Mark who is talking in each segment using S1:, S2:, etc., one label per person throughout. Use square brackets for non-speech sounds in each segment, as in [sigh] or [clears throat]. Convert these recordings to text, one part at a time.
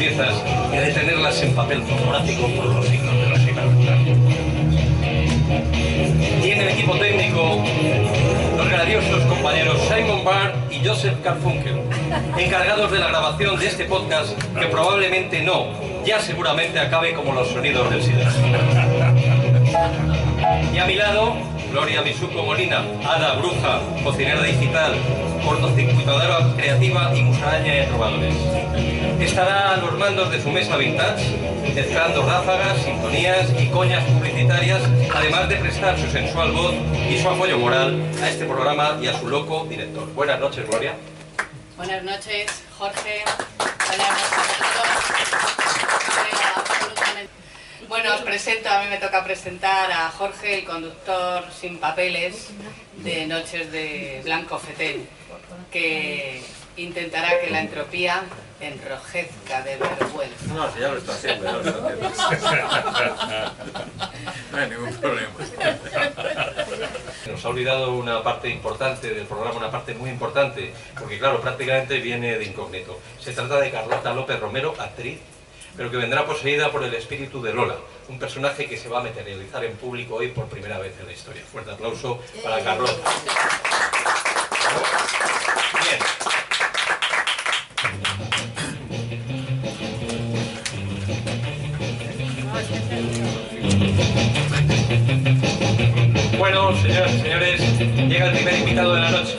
S1: piezas y detenerlas en papel fotográfico por los signos de la sinalidad. Y en el equipo técnico, los grandiosos compañeros Simon Barr y Joseph Carfunkel, encargados de la grabación de este podcast que probablemente no, ya seguramente acabe como los sonidos del silencio. Y a mi lado, Gloria Misuco Molina, hada, bruja, cocinera digital, cortocircuitadora creativa y musaraña de trovadores. Estará a los mandos de su mesa vintage, mezclando ráfagas, sintonías y coñas publicitarias, además de prestar su sensual voz y su apoyo moral a este programa y a su loco director. Buenas noches, Gloria.
S2: Buenas noches, Jorge. Buenas noches a Bueno, os presento, a mí me toca presentar a Jorge, el conductor sin papeles de Noches de Blanco Fetén, que intentará que la entropía enrojezca de vergüenza.
S1: No, si ya lo está haciendo, ya lo está haciendo.
S3: No hay ningún problema.
S1: Nos ha olvidado una parte importante del programa, una parte muy importante, porque claro, prácticamente viene de incógnito. Se trata de Carlota López Romero, actriz, pero que vendrá poseída por el espíritu de Lola, un personaje que se va a materializar en público hoy por primera vez en la historia. Fuerte aplauso para Carlota. Señoras y señores, llega el primer invitado de la noche.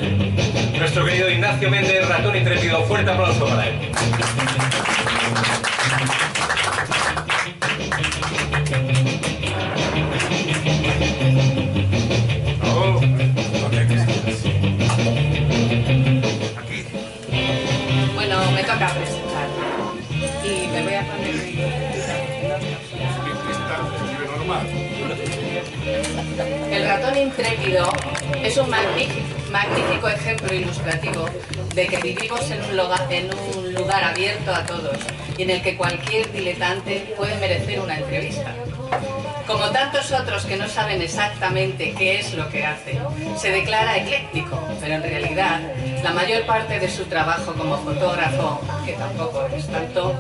S1: Nuestro querido Ignacio Méndez, ratón intrépido. Fuerte aplauso para él.
S3: El
S2: ratón intrépido es un magnífico ejemplo ilustrativo de que vivimos en un, lugar, en un lugar abierto a todos y en el que cualquier diletante puede merecer una entrevista. Como tantos otros que no saben exactamente qué es lo que hace, se declara ecléctico, pero en realidad la mayor parte de su trabajo como fotógrafo, que tampoco es tanto,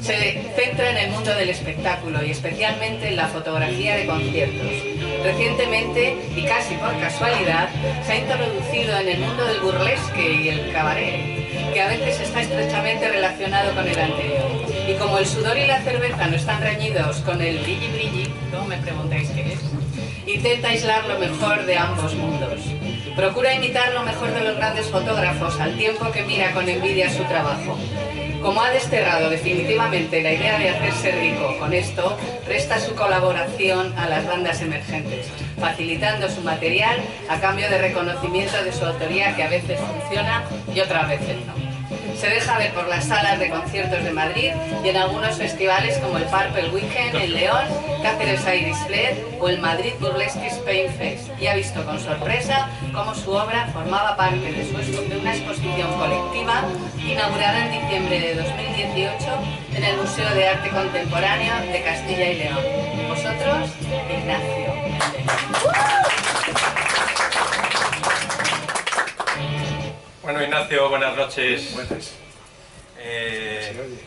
S2: se centra en el mundo del espectáculo y especialmente en la fotografía de conciertos. Recientemente, y casi por casualidad, se ha introducido en el mundo del burlesque y el cabaret, que a veces está estrechamente relacionado con el anterior. Y como el sudor y la cerveza no están reñidos con el brilli brilli, no me preguntéis qué es, intenta aislar lo mejor de ambos mundos. Procura imitar lo mejor de los grandes fotógrafos al tiempo que mira con envidia su trabajo. Como ha desterrado definitivamente la idea de hacerse rico con esto, presta su colaboración a las bandas emergentes, facilitando su material a cambio de reconocimiento de su autoría que a veces funciona y otras veces no. Se deja ver por las salas de conciertos de Madrid y en algunos festivales como el Purple Weekend en León, Cáceres Iris Fled o el Madrid Burlesque Spain Fest y ha visto con sorpresa cómo su obra formaba parte de una exposición colectiva inaugurada en diciembre de 2018 en el Museo de Arte Contemporáneo de Castilla y León. Vosotros, Ignacio.
S1: Bueno, Ignacio, buenas noches.
S3: Buenas.
S1: Eh,
S3: ¿Se oye?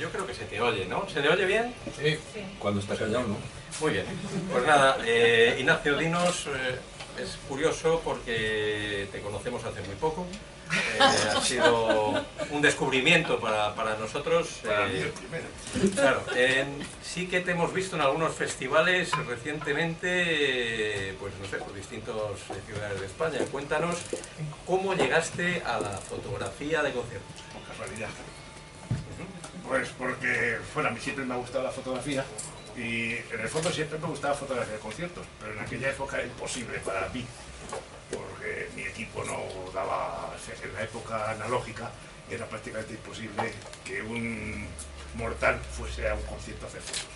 S1: yo creo que se te oye, ¿no? ¿Se le oye bien?
S3: Sí. Cuando está callado, ¿no?
S1: Muy bien. Pues nada, eh, Ignacio, dinos, eh, es curioso porque te conocemos hace muy poco. Eh, ha sido un descubrimiento para, para nosotros.
S3: Para mí
S1: eh,
S3: el primero.
S1: Claro, sí que te hemos visto en algunos festivales recientemente, pues no sé, por distintas eh, ciudades de España. Cuéntanos cómo llegaste a la fotografía de conciertos.
S3: Con casualidad. Pues porque, bueno, a mí siempre me ha gustado la fotografía y en el fondo siempre me gustaba fotografiar conciertos, pero en aquella época era imposible para mí, porque mi equipo no daba, o sea, en la época analógica era prácticamente imposible que un mortal fuese a un concierto a hacer fotos.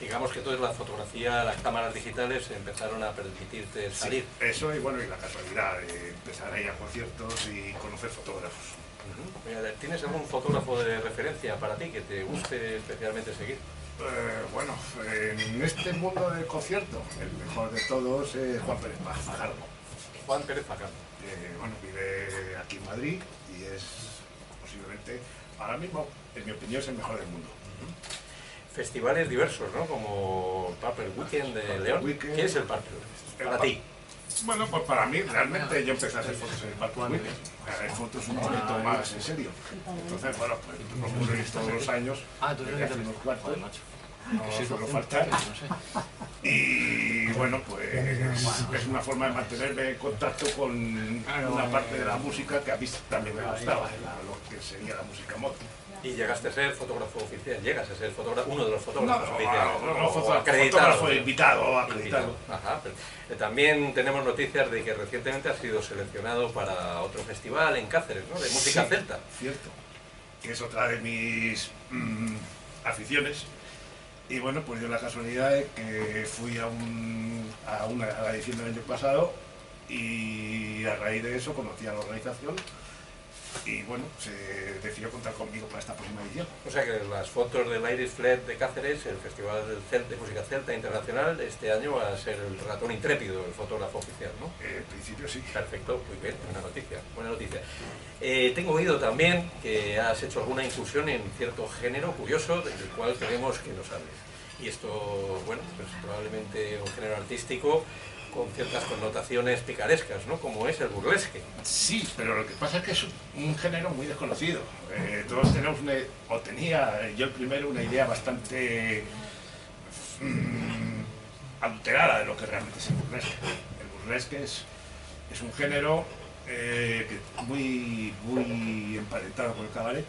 S1: Digamos que entonces la fotografía, las cámaras digitales empezaron a permitirte salir.
S3: Sí, eso y bueno, y la casualidad de empezar a ir a conciertos y conocer fotógrafos.
S1: ¿Tienes algún fotógrafo de referencia para ti que te guste especialmente seguir?
S3: Eh, bueno, en este mundo del concierto, el mejor de todos es Juan Pérez Paz, Fajardo.
S1: Juan Pérez.
S3: Eh, bueno, vive aquí en Madrid y es posiblemente, ahora mismo, en mi opinión, es el mejor del mundo.
S1: Festivales diversos, ¿no? Como Purple Weekend de
S3: Purple
S1: León.
S3: Weekend.
S1: ¿Qué es el Purple?
S3: El
S1: Para
S3: pa-
S1: ti.
S3: Bueno, pues para mí, realmente yo empecé a hacer fotos en el Parque Weekend. Hacer fotos un poquito más en serio. Entonces, bueno, pues procuro ir todos los años,
S4: Ah, tú eres
S3: unos cuantos,
S4: Macho.
S3: no suelo faltar.
S4: No sé.
S3: Y bueno, pues es una forma de mantenerme en contacto con una parte de la música que a mí también me gustaba, lo que sería la música moto.
S1: Y llegaste a ser fotógrafo oficial, llegas a ser fotógrafo, uno de los fotógrafos
S3: no,
S1: oficiales.
S3: no, no, fotógrafo,
S1: acreditado.
S3: fotógrafo invitado, acreditado.
S1: Invitado. Ajá, pero, eh, también tenemos noticias de que recientemente has sido seleccionado para otro festival en Cáceres, ¿no? De música
S3: Sí,
S1: celta.
S3: Cierto. Que es otra de mis mm, aficiones. Y bueno, pues dio la casualidad de que fui a, un, a, una, edición del año pasado y a raíz de eso conocí a la organización y bueno, se decidió contar conmigo para esta próxima edición.
S1: O sea que las fotos del Iris Flat de Cáceres, el Festival de Música Celta Internacional, este año va a ser el ratón intrépido, el fotógrafo oficial, ¿no?
S3: Eh, en principio sí.
S1: Perfecto, muy bien, buena noticia, buena noticia. Eh, tengo oído también que has hecho alguna incursión en cierto género curioso del cual queremos que nos hables. Y esto, bueno, pues probablemente un género artístico con ciertas connotaciones picarescas, ¿no? Como es el burlesque.
S3: Sí, pero lo que pasa es que es un género muy desconocido. Eh, todos tenemos una, o tenía yo primero una idea bastante mm, adulterada de lo que realmente es el burlesque. El burlesque es, es un género eh, muy, muy emparentado con el cabaret,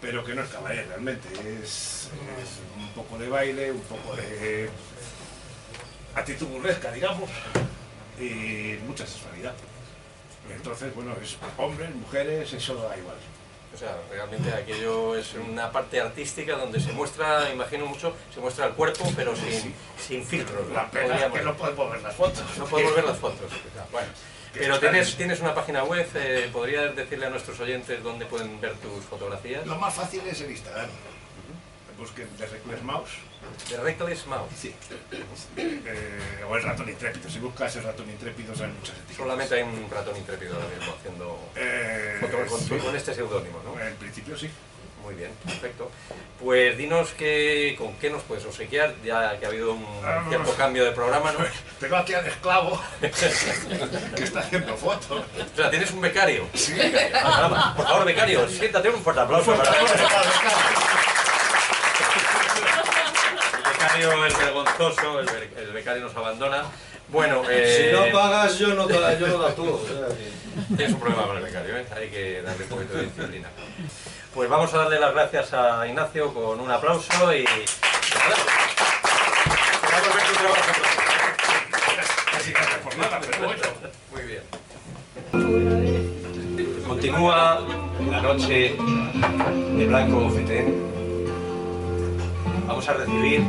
S3: pero que no es cabaret realmente, es un poco de baile, un poco de actitud burlesca, digamos, y mucha sexualidad. Entonces, bueno, es hombres, mujeres, eso da igual.
S1: O sea, realmente aquello es una parte artística donde se muestra, imagino mucho, se muestra el cuerpo, pero sin, sin filtros.
S3: La pena es que no podemos ver las fotos.
S1: No podemos ver las fotos. Bueno, pero tienes, tienes una página web, eh, ¿podrías decirle a nuestros oyentes dónde pueden ver tus fotografías?
S3: Lo más fácil es el Instagram. Busquen The Reckless Mouse
S1: De Reckless Mouse.
S3: sí. Eh, o el ratón intrépido. Si buscas el ratón intrépido salen muchas etiquetas.
S1: Solamente hay un ratón intrépido ahora mismo haciendo
S3: Eh,
S1: fotos con,
S3: sí.
S1: con este seudónimo, ¿no?
S3: En principio sí.
S1: Muy bien, perfecto. Pues dinos que, con qué nos puedes obsequiar, ya que ha habido un
S3: Ah,
S1: cierto cambio de programa, ¿no? [laughs]
S3: Tengo aquí al esclavo [laughs] que está haciendo fotos.
S1: O sea, tienes un becario.
S3: Sí.
S1: Caramba, Por favor, becario, siéntate un fuerte aplauso para El becario es vergonzoso, el, be- el becario nos abandona. Bueno, eh,
S4: Si no pagas, yo no, da- yo no la actúo. o sea que-
S1: Tienes un problema con el becario, ¿eh? hay que darle un poquito de disciplina. Pues vamos a darle las gracias a Ignacio con un aplauso y... nada. Vamos a ver tu trabajo.
S3: Casi casi por nada, pero bueno.
S1: Muy bien. Continúa la noche de Blanco Fetén. Vamos a recibir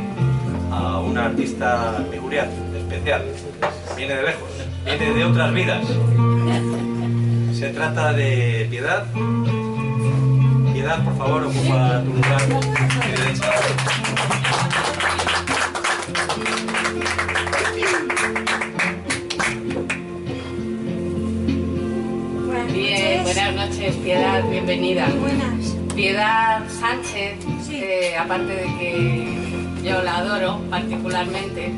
S1: a una artista peculiar, especial. Viene de lejos, viene de otras vidas. Se trata de Piedad. Piedad, por favor, ocupa tu lugar derecha.
S5: Buenas
S2: Bien,
S5: noches.
S2: buenas noches, Piedad, bienvenida.
S5: Buenas.
S2: Piedad Sánchez,
S5: Sí.
S2: eh, aparte de que yo la adoro particularmente,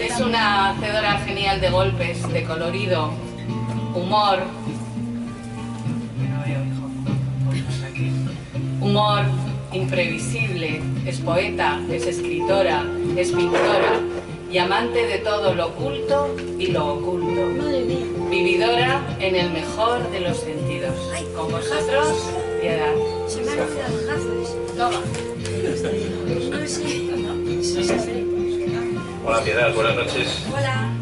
S2: es una hacedora genial de golpes, de colorido, humor. Humor imprevisible, es poeta, es escritora, es pintora y amante de todo lo oculto y lo oculto.
S5: Madre mía.
S2: Vividora en el mejor de los sentidos. Con vosotros, Piedad.
S5: Se me han.
S2: No,
S1: Hola Piedad, buenas noches.
S5: Hola.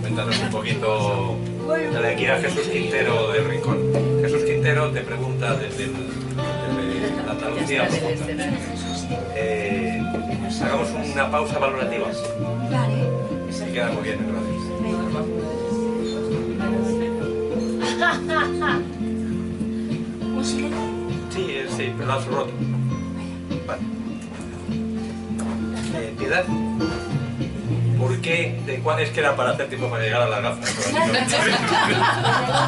S1: Cuéntanos un poquito de aquí a Jesús Quintero del Rincón. Jesús Quintero te pregunta desde, el- desde Andalucía. Eh, hagamos una pausa valorativa.
S5: vale.
S1: Se queda muy bien, gracias. [laughs]
S5: Música.
S1: Sí, eh, sí, pero lo has roto. Vale. Piedad, ¿por qué? ¿De cuál es que era para hacer tiempo para llegar a?
S5: Desde luego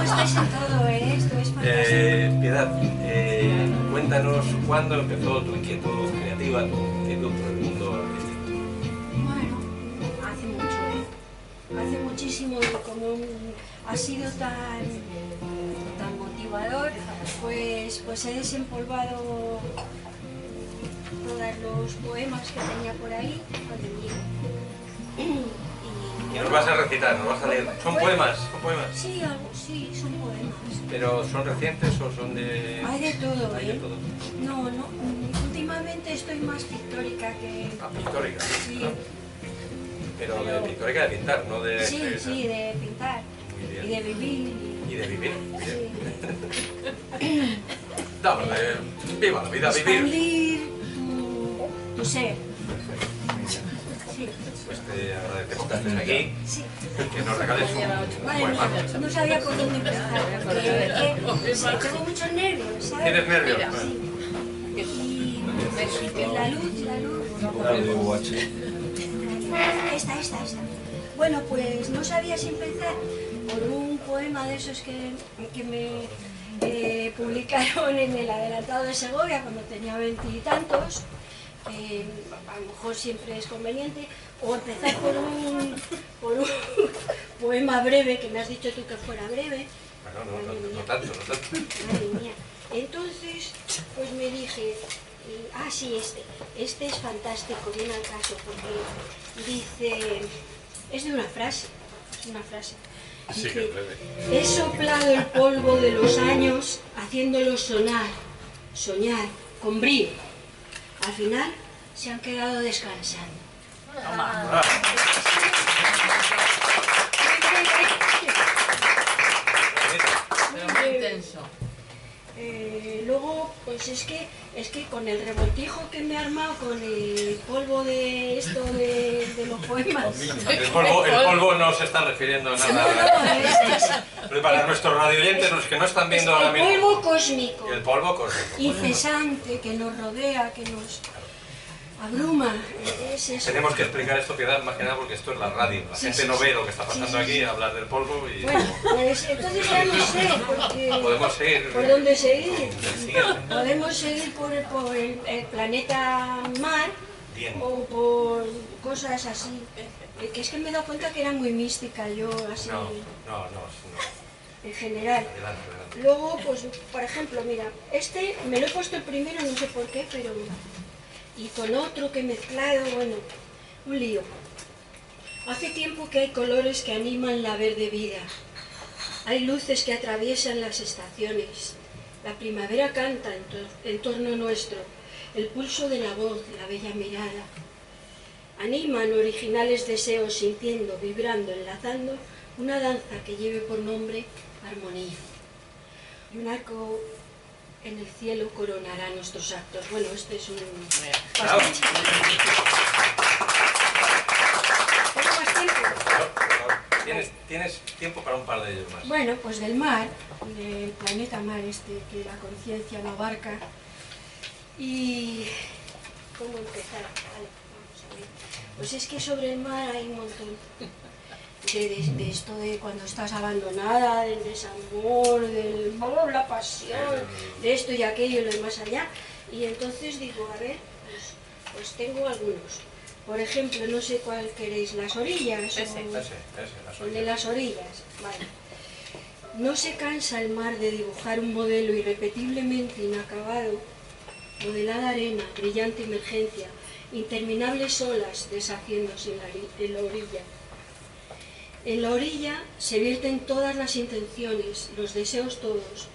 S5: estáis en todo, ¿eh? Esto es fantástico.
S1: Eh, Piedad, eh, cuéntanos cuándo empezó tu inquietud creativa, tu inquietud por el mundo artístico.
S5: Bueno, hace mucho, ¿eh? Hace muchísimo y como un- ha sido tan, tan motivador, pues, pues he desempolvado todos los poemas que tenía por ahí. Y,
S1: Y nos vas a recitar, nos vas a leer. ¿Son poemas? ¿Son poemas?
S5: Sí, algo, sí, son poemas.
S1: ¿Pero son recientes o son de...?
S5: Hay de todo,
S1: Hay de
S5: ¿eh?
S1: todo.
S5: No, no, últimamente estoy más pictórica que...
S1: Ah, pictórica.
S5: Sí,
S1: ¿no? Pero de pictórica de pintar, no de...
S5: sí,
S1: de-
S5: sí, de pintar y de vivir. y-
S1: de vivir.
S5: sí. [laughs]
S1: Eh, viva la vida, vivir.
S5: Ser. Sí,
S1: Pues te agradecemos estés aquí
S5: sí.
S1: que nos regales un
S5: Madre mía, no sabía por dónde empezar. Porque que- tengo muchos nervios, ¿sabes?
S1: ¿Tienes nervios?
S5: Sí. Y, la luz, la luz. Esta, esta, esta. Bueno, pues no sabía si empezar por un poema de esos que, que me eh, publicaron en el adelantado de Segovia cuando tenía veintitantos, que a lo mejor siempre es conveniente, o empezar por un, por un [laughs] poema breve, que me has dicho tú que fuera breve.
S1: Bueno, no, no, no tanto, no tanto.
S5: Madre mía. Entonces, pues me dije, eh, ah, sí, este, este es fantástico, viene al caso, porque dice, es de una frase, es una frase. Dice,
S1: que breve.
S5: He soplado el polvo de los años haciéndolo sonar, soñar, con brío. Al final se han quedado descansando.
S1: Ah,
S2: Pero muy intenso.
S5: Eh, luego, pues es que es que con el revoltijo que me he armado con el polvo de esto de, de los poemas. [laughs]
S1: El polvo, el polvo no se está refiriendo a nada. Pero para nuestros radioyentes, los que no están
S5: es
S1: viendo ahora
S5: el
S1: mismo,
S5: polvo cósmico,
S1: el polvo cósmico.
S5: incesante, que nos rodea, que nos abruma. Es eso.
S1: Tenemos que explicar esto, Piedad, más que nada porque esto es la radio. La
S5: Sí,
S1: gente
S5: sí,
S1: no
S5: sí.
S1: ve lo que está pasando aquí, hablar del polvo y
S5: Bueno, pues entonces ya no sé porque [laughs]
S1: podemos seguir.
S5: por dónde seguir. Podemos seguir por, el- por el, el planeta Mar
S1: Bien.
S5: o por cosas así. Que es que me he dado cuenta que era muy mística yo, así,
S1: No, no, no, no.
S5: en general.
S1: Adelante, adelante.
S5: Luego, pues, por ejemplo, mira, este me lo he puesto el primero, no sé por qué, pero... Y con otro que mezclado, bueno, un lío. Hace tiempo que hay colores que animan la verde vida. Hay luces que atraviesan las estaciones. La primavera canta en torno nuestro, el pulso de la voz, la bella mirada. Animan originales deseos sintiendo, vibrando, enlazando una danza que lleve por nombre armonía. Y un arco en el cielo coronará nuestros actos. Bueno, este es un...
S1: Bravo.
S5: ¿Tengo más tiempo?
S1: Tienes, tienes tiempo para un par de ellos más.
S5: Bueno, pues del mar, del planeta mar este que la conciencia no abarca. Y... ¿Cómo empezar? Vale, vamos a ver. Pues es que sobre el mar hay un montón de, de- de esto de cuando estás abandonada, del desamor, del amor, la pasión, de esto y aquello y lo de más allá. Y entonces digo, a ver, pues, pues tengo algunos. Por ejemplo, no sé cuál queréis, las orillas.
S2: Ese.
S5: o-
S1: Ese, ese, las
S5: de las orillas, vale. No se cansa el mar de dibujar un modelo irrepetiblemente inacabado, modelada arena, brillante emergencia, interminables olas deshaciéndose en la, en la orilla. En la orilla se vierten todas las intenciones, los deseos todos.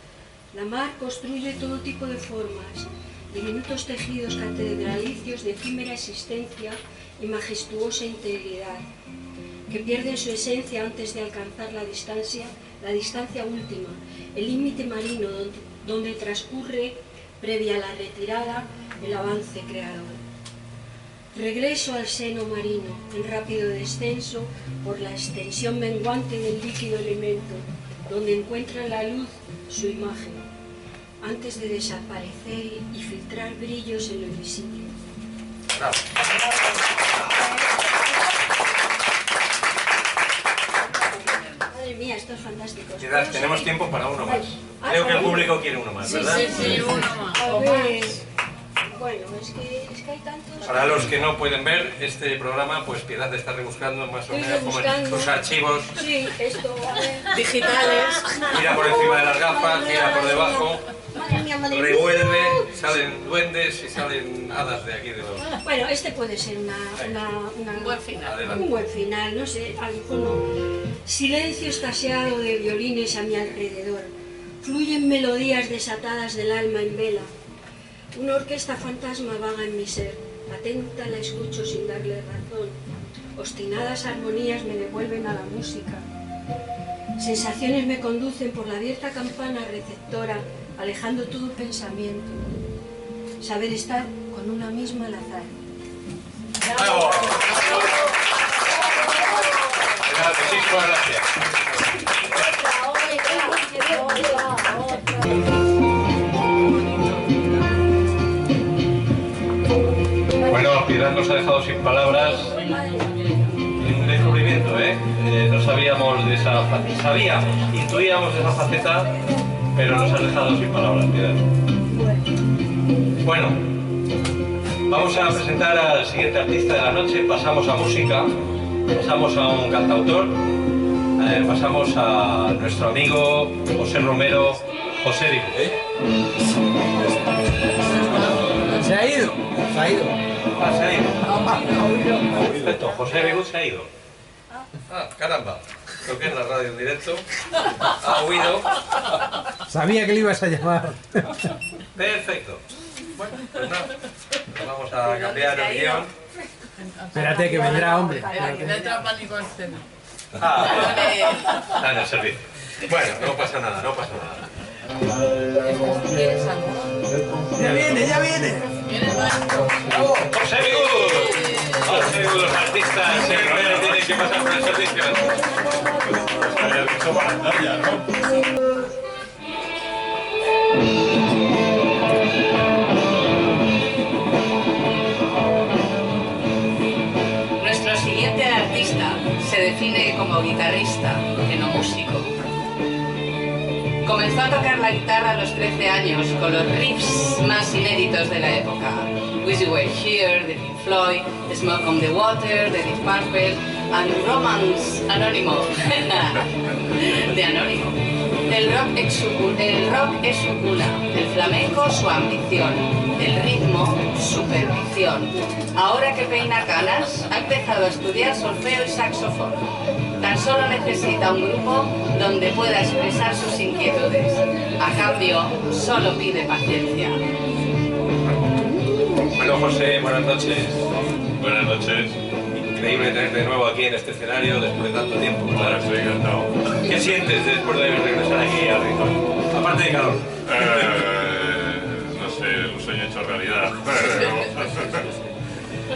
S5: La mar construye todo tipo de formas, diminutos tejidos catedralicios de efímera existencia y majestuosa integridad que pierden su esencia antes de alcanzar la distancia, la distancia última, el límite marino donde, donde transcurre, previa a la retirada, el avance creador. Regreso al seno marino, en rápido descenso por la extensión menguante del líquido elemento, donde encuentra la luz su imagen, antes de desaparecer y filtrar brillos en lo invisible.
S1: Bravo.
S5: Madre mía, esto es fantástico.
S1: Piedad,
S5: ¿Puedo
S1: tenemos tiempo para uno más.
S5: Ah,
S1: Creo que el
S5: ¿sí?
S1: público quiere uno más, ¿verdad?
S6: Sí, uno más.
S5: A ver. Bueno, es que, es que hay tantos.
S1: Para los que no pueden ver este programa, pues Piedad está rebuscando más o menos como en sus archivos.
S5: Sí, esto.
S6: Digitales.
S1: Mira por encima de las gafas, mira por debajo,
S5: Madre mía, madre mía.
S1: revuelve, salen duendes y salen hadas de aquí de los...
S5: Bueno, este puede ser una, una, una-
S2: Un buen final.
S1: Adelante.
S5: un buen final, no sé, a lo mejor no. Silencio estasiado de violines a mi alrededor. Fluyen melodías desatadas del alma en vela. Una orquesta fantasma vaga en mi ser. Atenta la escucho sin darle razón. Obstinadas armonías me devuelven a la música. Sensaciones me conducen por la abierta campana receptora, alejando todo pensamiento. Saber estar con una misma al azar.
S1: ¡Bravo! Piedad, muchísimas gracias. Nos ha dejado sin palabras. Un descubrimiento, ¿eh? Eh, No sabíamos de esa faceta. Sabíamos, intuíamos de esa faceta, pero nos has dejado sin palabras, Piedad. Bueno, vamos a presentar al siguiente artista de la noche. Pasamos a música, pasamos a un cantautor, eh, pasamos a nuestro amigo José Romero, José Dibu.
S4: Se ha ido. Se ha ido.
S1: Ah, se ha ido. Perfecto, José Begut se ha ido. Ah, caramba. Creo que es la radio en directo. Ha huido.
S7: Sabía que le ibas a llamar.
S1: Perfecto. Bueno, pues nada. Vamos a cambiar el guion.
S7: Espérate que vendrá, hombre.
S6: Letra pánico escena.
S1: Ah, está en el servicio. Bueno, no pasa nada, no pasa nada.
S7: Ya viene, ya viene.
S6: ¿Quieres algo?
S1: José Begut. José Begut, los artistas en Romero tienen que pasar por el servicio. Pues había dicho ¿no?
S2: Nuestro siguiente artista se define como guitarrista. Comenzó a tocar la guitarra a los 13 años con los riffs más inéditos de la época. Wish You Were Here, de Pink Floyd, Smoke on the Water, de Deep Purple, Anuromans Anónimo. [laughs] de Anónimo. El rock, es su, el rock es su cuna, el flamenco su ambición, el ritmo su perdición. Ahora que peina canas, ha empezado a estudiar solfeo y saxofón. Solo necesita un grupo donde pueda expresar sus inquietudes. A cambio, solo pide paciencia.
S1: Bueno, José, buenas noches.
S8: Buenas noches.
S1: Increíble tenerte de nuevo aquí en este escenario después de tanto tiempo.
S8: Bueno, estoy encantado.
S1: ¿Qué sientes después de regresar aquí al rincón? Aparte de calor.
S8: Eh, no sé, un sueño hecho realidad. [laughs]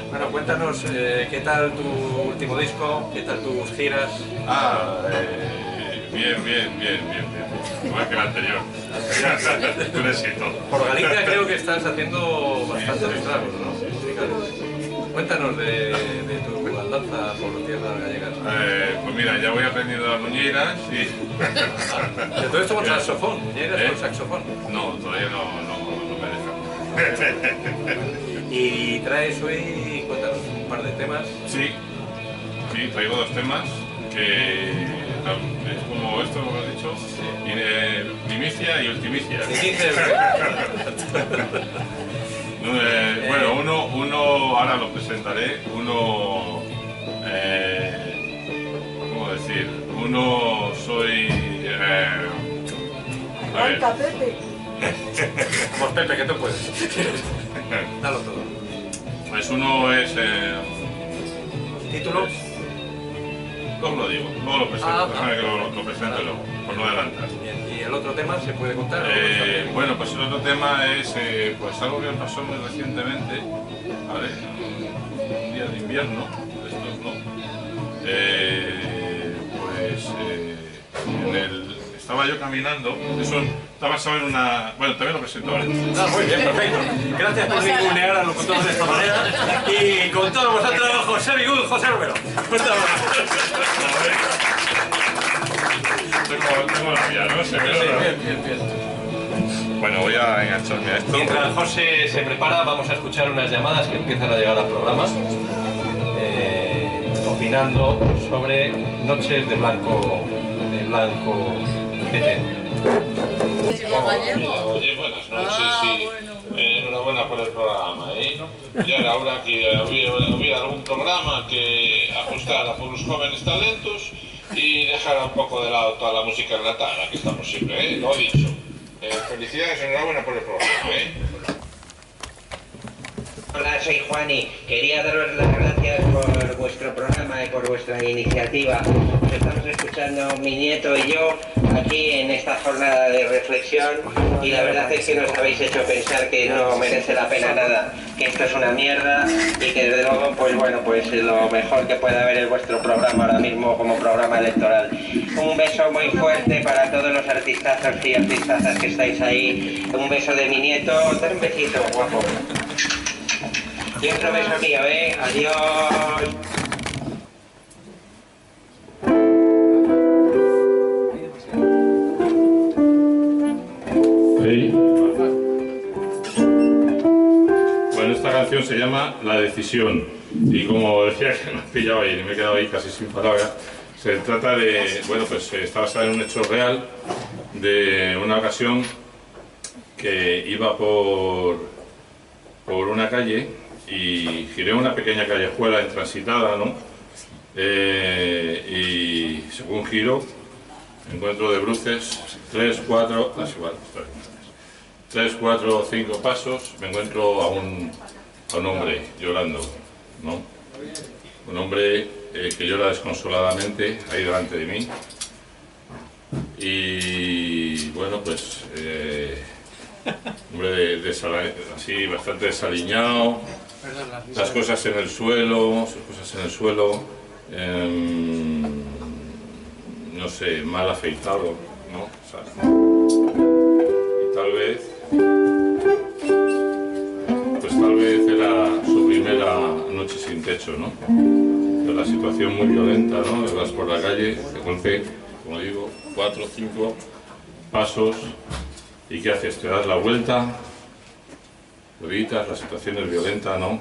S1: Bueno, cuéntanos eh, qué tal tu último disco, qué tal tus giras.
S8: ah, eh, bien, bien, bien, bien, bien. Igual que el anterior. [laughs] un éxito.
S1: Por Galicia creo que estás haciendo bastantes estragos, ¿no? Cuéntanos de, de tu andanza por tierras gallegas.
S8: Eh, pues mira, ya voy aprendiendo las muñeiras y...
S1: De todo esto con saxofón,
S8: ¿Eh?
S1: con saxofón.
S8: No, todavía no, no, no me dejan. [laughs]
S1: Y traes hoy, un par de temas.
S8: Sí, sí, traigo dos temas que es como esto, como he dicho, y, eh, primicia y ultimicia. [laughs] Eh, bueno, uno, uno, ahora lo presentaré, uno, eh, ¿cómo decir? Uno soy... Eh, a ver,
S5: Canta, Pepe. [laughs]
S1: Vamos, Pepe, que tú puedes. [laughs] Dalo todo.
S8: Pues uno es... Eh,
S1: ¿Título?
S8: ¿Cómo lo digo? ¿Cómo lo presento?
S1: Ah,
S8: Déjame
S1: ah.
S8: que lo, lo presente luego, por no adelantar.
S1: Bien, ¿Y el otro tema se puede contar?
S8: Eh, bueno, pues el otro tema es eh, pues algo que pasó muy recientemente, ¿vale? Un día de invierno, estos no. Eh, pues en el, estaba yo caminando, eso está basado en una... Bueno, también lo presento ahora.
S1: Ah, muy bien, perfecto. Gracias por ningunear al locutor de esta manera. Y con todos vosotros, José Vigul, José Romero.
S8: Tengo, tengo la mía, ¿no? Se me
S1: Sí, bien, bien, bien.
S8: Bueno, voy a engancharme a esto.
S1: Mientras José se prepara, vamos a escuchar unas llamadas que empiezan a llegar al programa, eh, opinando sobre Noches de Blanco, de Blanco.
S9: Enhorabuena por el programa. ¿eh? Ya era hora que hubiera, algún programa que ajustara por los jóvenes talentos y dejara un poco de lado toda la música enlatada que estamos siempre, ¿eh? lo dicho. Eh, felicidades, enhorabuena por el programa. ¿eh?
S10: Hola, soy Juani. Quería daros las gracias por vuestro programa y por vuestra iniciativa. Os estamos escuchando mi nieto y yo aquí en esta jornada de reflexión y la verdad es que nos habéis hecho pensar que no merece la pena nada, que esto es una mierda y que desde luego, pues bueno, pues lo mejor que puede haber es vuestro programa ahora mismo como programa electoral. Un beso muy fuerte para todos los artistazos y artistazas que estáis ahí. Un beso de mi nieto. Dale un besito, guapo. Otro beso mío, ¿eh? Adiós.
S8: Bueno, esta canción se llama La Decisión y como decía que me he pillado ahí y me he quedado ahí casi sin palabras, se trata de, bueno, pues está basada en un hecho real de una ocasión que iba por, por una calle y giré una pequeña callejuela intransitada, ¿no? Eh, y según giro, encuentro de bruces, tres, cuatro, las igual, estoy tres, cuatro, cinco pasos, me encuentro a un, a un hombre llorando, ¿no? Un hombre eh, que llora desconsoladamente ahí delante de mí. Y bueno, pues, eh, [laughs] hombre de- desala- así bastante desaliñado, las cosas en el suelo, sus cosas en el suelo, em, no sé, mal afeitado, ¿no? O sea, y tal vez, pues tal vez era su primera noche sin techo, ¿no? Pero la situación muy violenta, ¿no? Vas por la calle, te golpe, como digo, cuatro o cinco pasos, ¿y qué haces? Te das la vuelta, bebidas, las situaciones violentas, ¿no?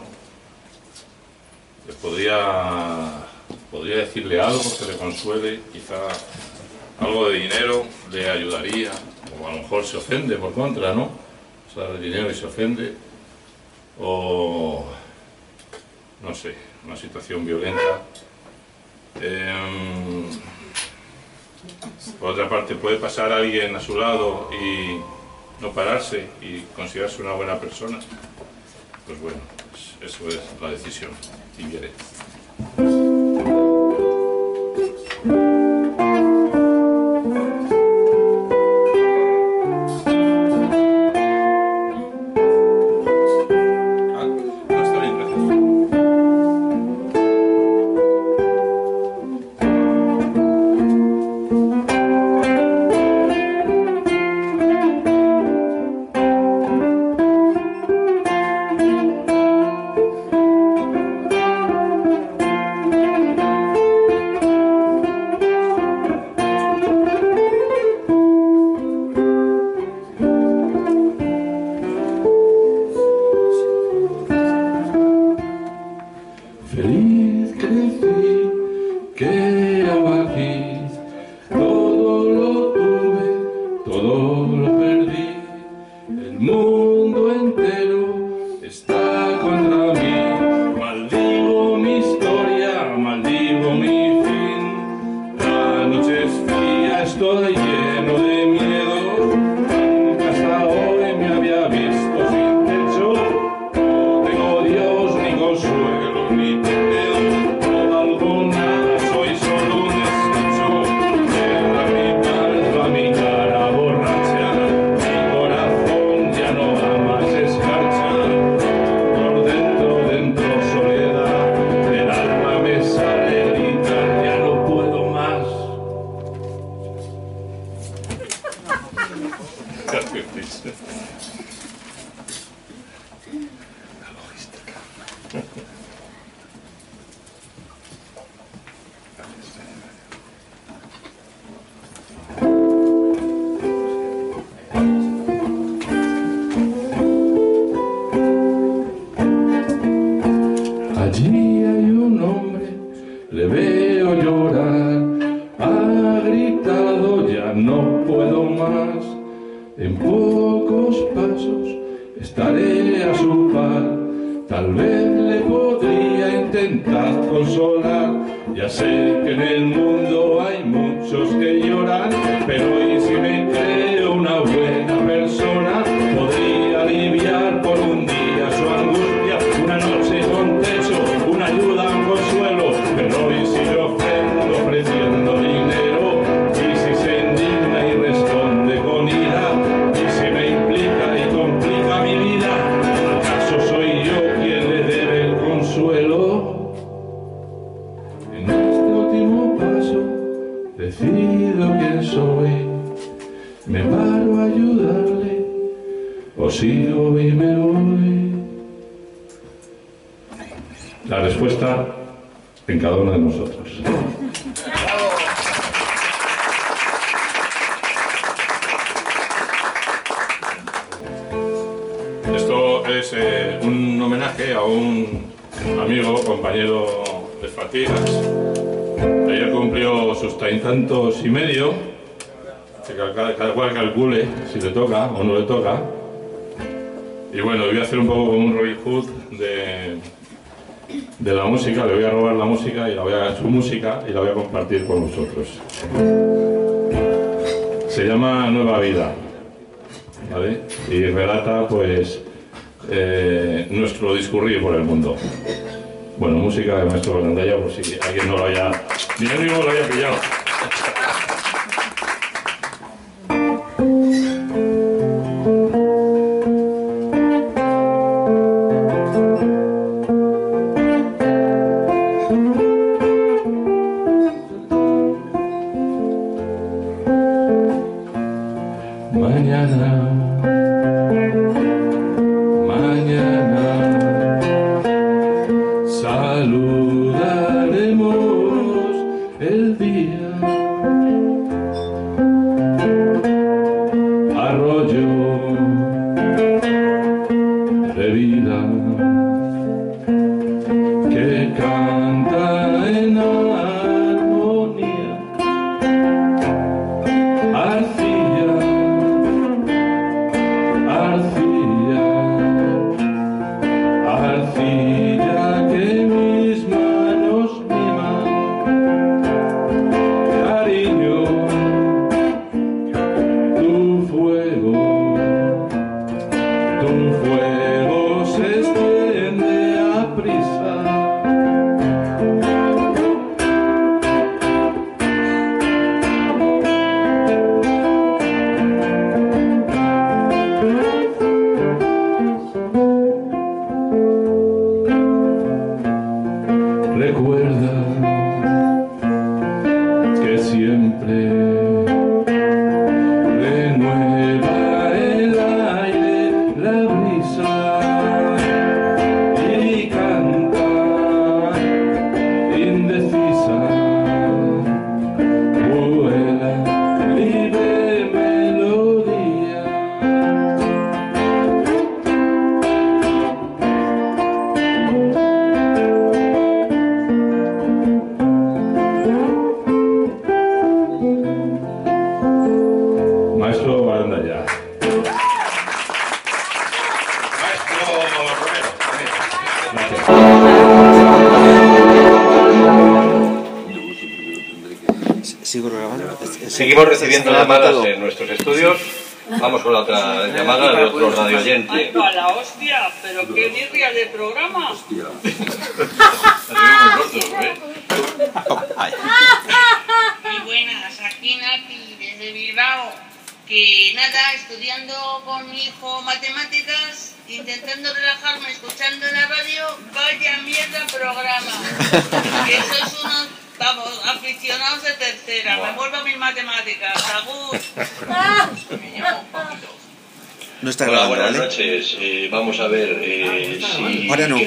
S8: Les podría, podría decirle algo que le consuele, quizá algo de dinero le ayudaría, o a lo mejor se ofende por contra, ¿no? O sea, el dinero y se ofende, o no sé, una situación violenta. Em, por otra parte, puede pasar alguien a su lado y no pararse y considerarse una buena persona, pues bueno, eso es la decisión.
S11: Tibieré.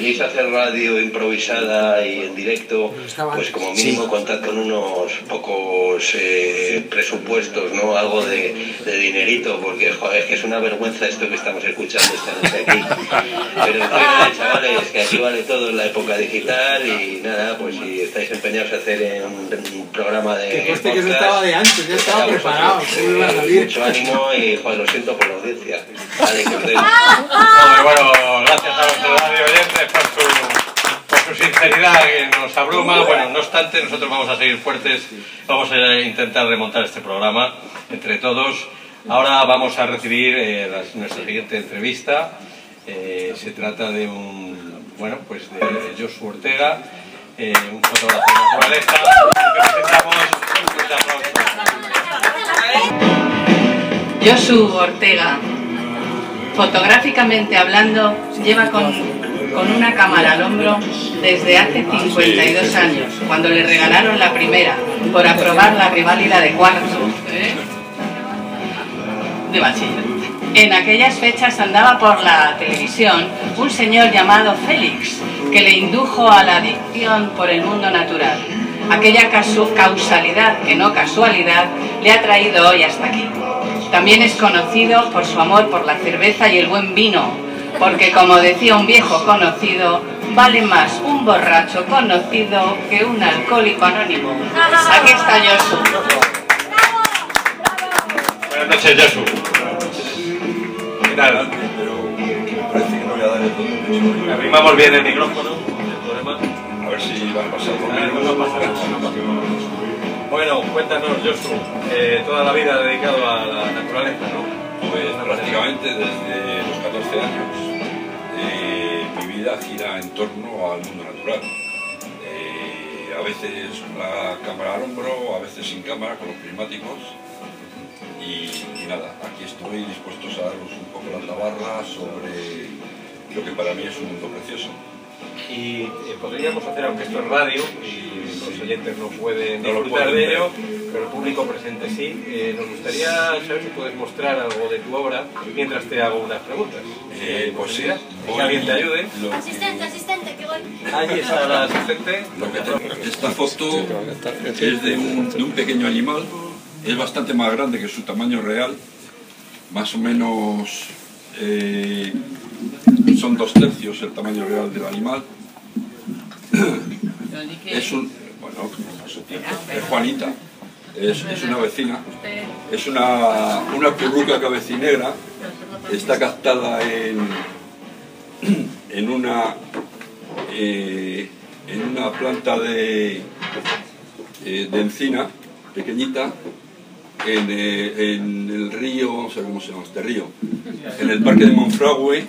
S12: Queréis hacer radio improvisada y en directo, pues como mínimo
S11: Sí.
S12: contad con unos pocos eh, presupuestos, ¿no? Algo de, de dinerito, porque joder, es que es una vergüenza esto que estamos escuchando esta noche aquí. [laughs] Pero en chavales, que aquí vale todo en la época digital y nada, pues si estáis empeñados a hacer en un, un programa de
S4: Que conste que eso
S12: podcast,
S4: estaba de antes, ya estaba
S12: pues,
S4: preparado.
S12: pues,
S4: ¿Cómo iba a
S12: eh? Mucho ánimo y joder, lo siento por la audiencia. [laughs] Vale, que os den. [laughs]
S1: Hombre, bueno, gracias a nuestros radio oyentes por su, por su sinceridad que Bueno, no obstante, nosotros vamos a seguir fuertes, vamos a intentar remontar este programa entre todos. Ahora vamos a recibir eh, las- nuestra siguiente entrevista. Eh, se trata de un, bueno, pues de Josu Ortega, eh, un fotógrafo de naturaleza.
S2: Josu Ortega, fotográficamente hablando, lleva con, con una cámara al hombro desde hace 52 años, cuando le regalaron la primera, por aprobar la riválida de cuarto de bachiller. En aquellas fechas andaba por la televisión un señor llamado Félix, que le indujo a la adicción por el mundo natural. Aquella causalidad, que no casualidad, le ha traído hoy hasta aquí. También es conocido por su amor por la cerveza y el buen vino, porque como decía un viejo conocido, vale más un borracho conocido que un alcohólico anónimo. Aquí está Josu.
S1: Buenas noches, Josu. ¿Qué tal?
S13: Parece que no voy a dar el todo.
S1: Arrimamos bien el micrófono.
S13: A ver si va a pasar
S1: nada. Bueno, cuéntanos, Josu, eh, toda la vida dedicado a la naturaleza, ¿no?
S13: Pues prácticamente desde los 14 años eh, mi vida gira en torno al mundo natural. Eh, a veces con la cámara al hombro, a veces sin cámara, con los prismáticos. Y, nada, aquí estoy dispuestos a daros un poco la tabarra sobre lo que para mí es un mundo precioso.
S1: Y eh, podríamos hacer, aunque esto es radio y los oyentes no pueden
S13: No lo
S1: disfrutar
S13: pueden
S1: de
S13: ver.
S1: ello, pero el público presente sí, eh, nos gustaría saber si puedes mostrar algo de tu obra mientras te hago unas preguntas.
S13: Eh, pues sí,
S1: Que alguien te ayude.
S13: que-
S14: Asistente, asistente, que voy.
S1: Allí está la asistente.
S13: Lo que te- esta foto es de un, de un pequeño animal, es bastante más grande que su tamaño real, más o menos eh, son dos tercios el tamaño real del animal. [coughs] Es un, bueno, es Juanita, es, es una vecina, es una, una curruca cabecinegra, está captada en, [coughs] en una eh, en una planta de, eh, de encina pequeñita en, eh, en el río, a ver cómo se llama este río, en el parque de Monfragüe,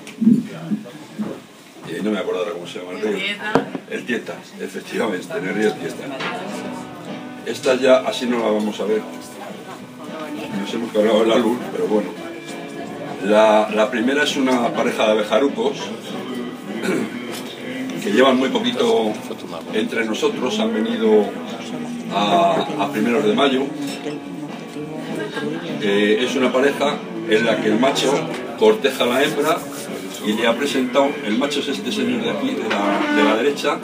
S13: eh, no me acuerdo ahora cómo se llama el río, el Tieta, efectivamente, en el río Tieta. Esta ya así no la vamos a ver, nos hemos cargado la luz, pero bueno. La, la primera es una pareja de abejarucos que llevan muy poquito entre nosotros, han venido a, a primeros de mayo. Eh, es una pareja en la que el macho corteja a la hembra y le ha presentado, el macho es este señor de aquí, de la, de la derecha,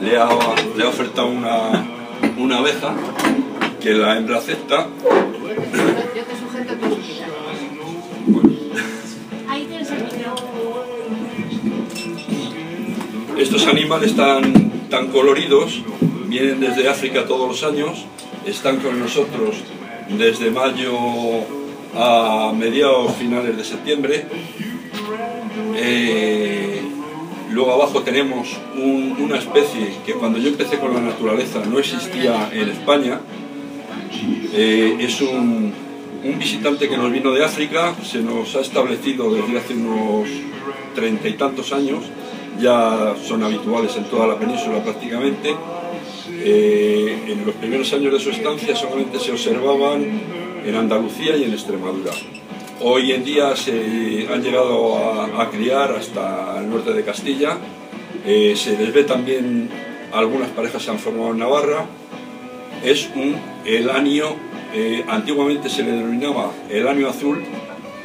S13: le ha, le ha ofertado una, una abeja que la hembra acepta. Estos animales tan, tan coloridos vienen desde África todos los años, están con nosotros desde mayo a mediados finales de septiembre. Eh, luego abajo tenemos un- una especie que cuando yo empecé con la naturaleza no existía en España, Eh, es un, un visitante que nos vino de África, se nos ha establecido desde hace unos treinta y tantos años, ya son habituales en toda la península prácticamente. Eh, en los primeros años de su estancia solamente se observaban en Andalucía y en Extremadura. Hoy en día se han llegado a, criar hasta el norte de Castilla. Eh, se les ve también, algunas parejas se han formado en Navarra. Es un elanio, eh, antiguamente se le denominaba elanio azul,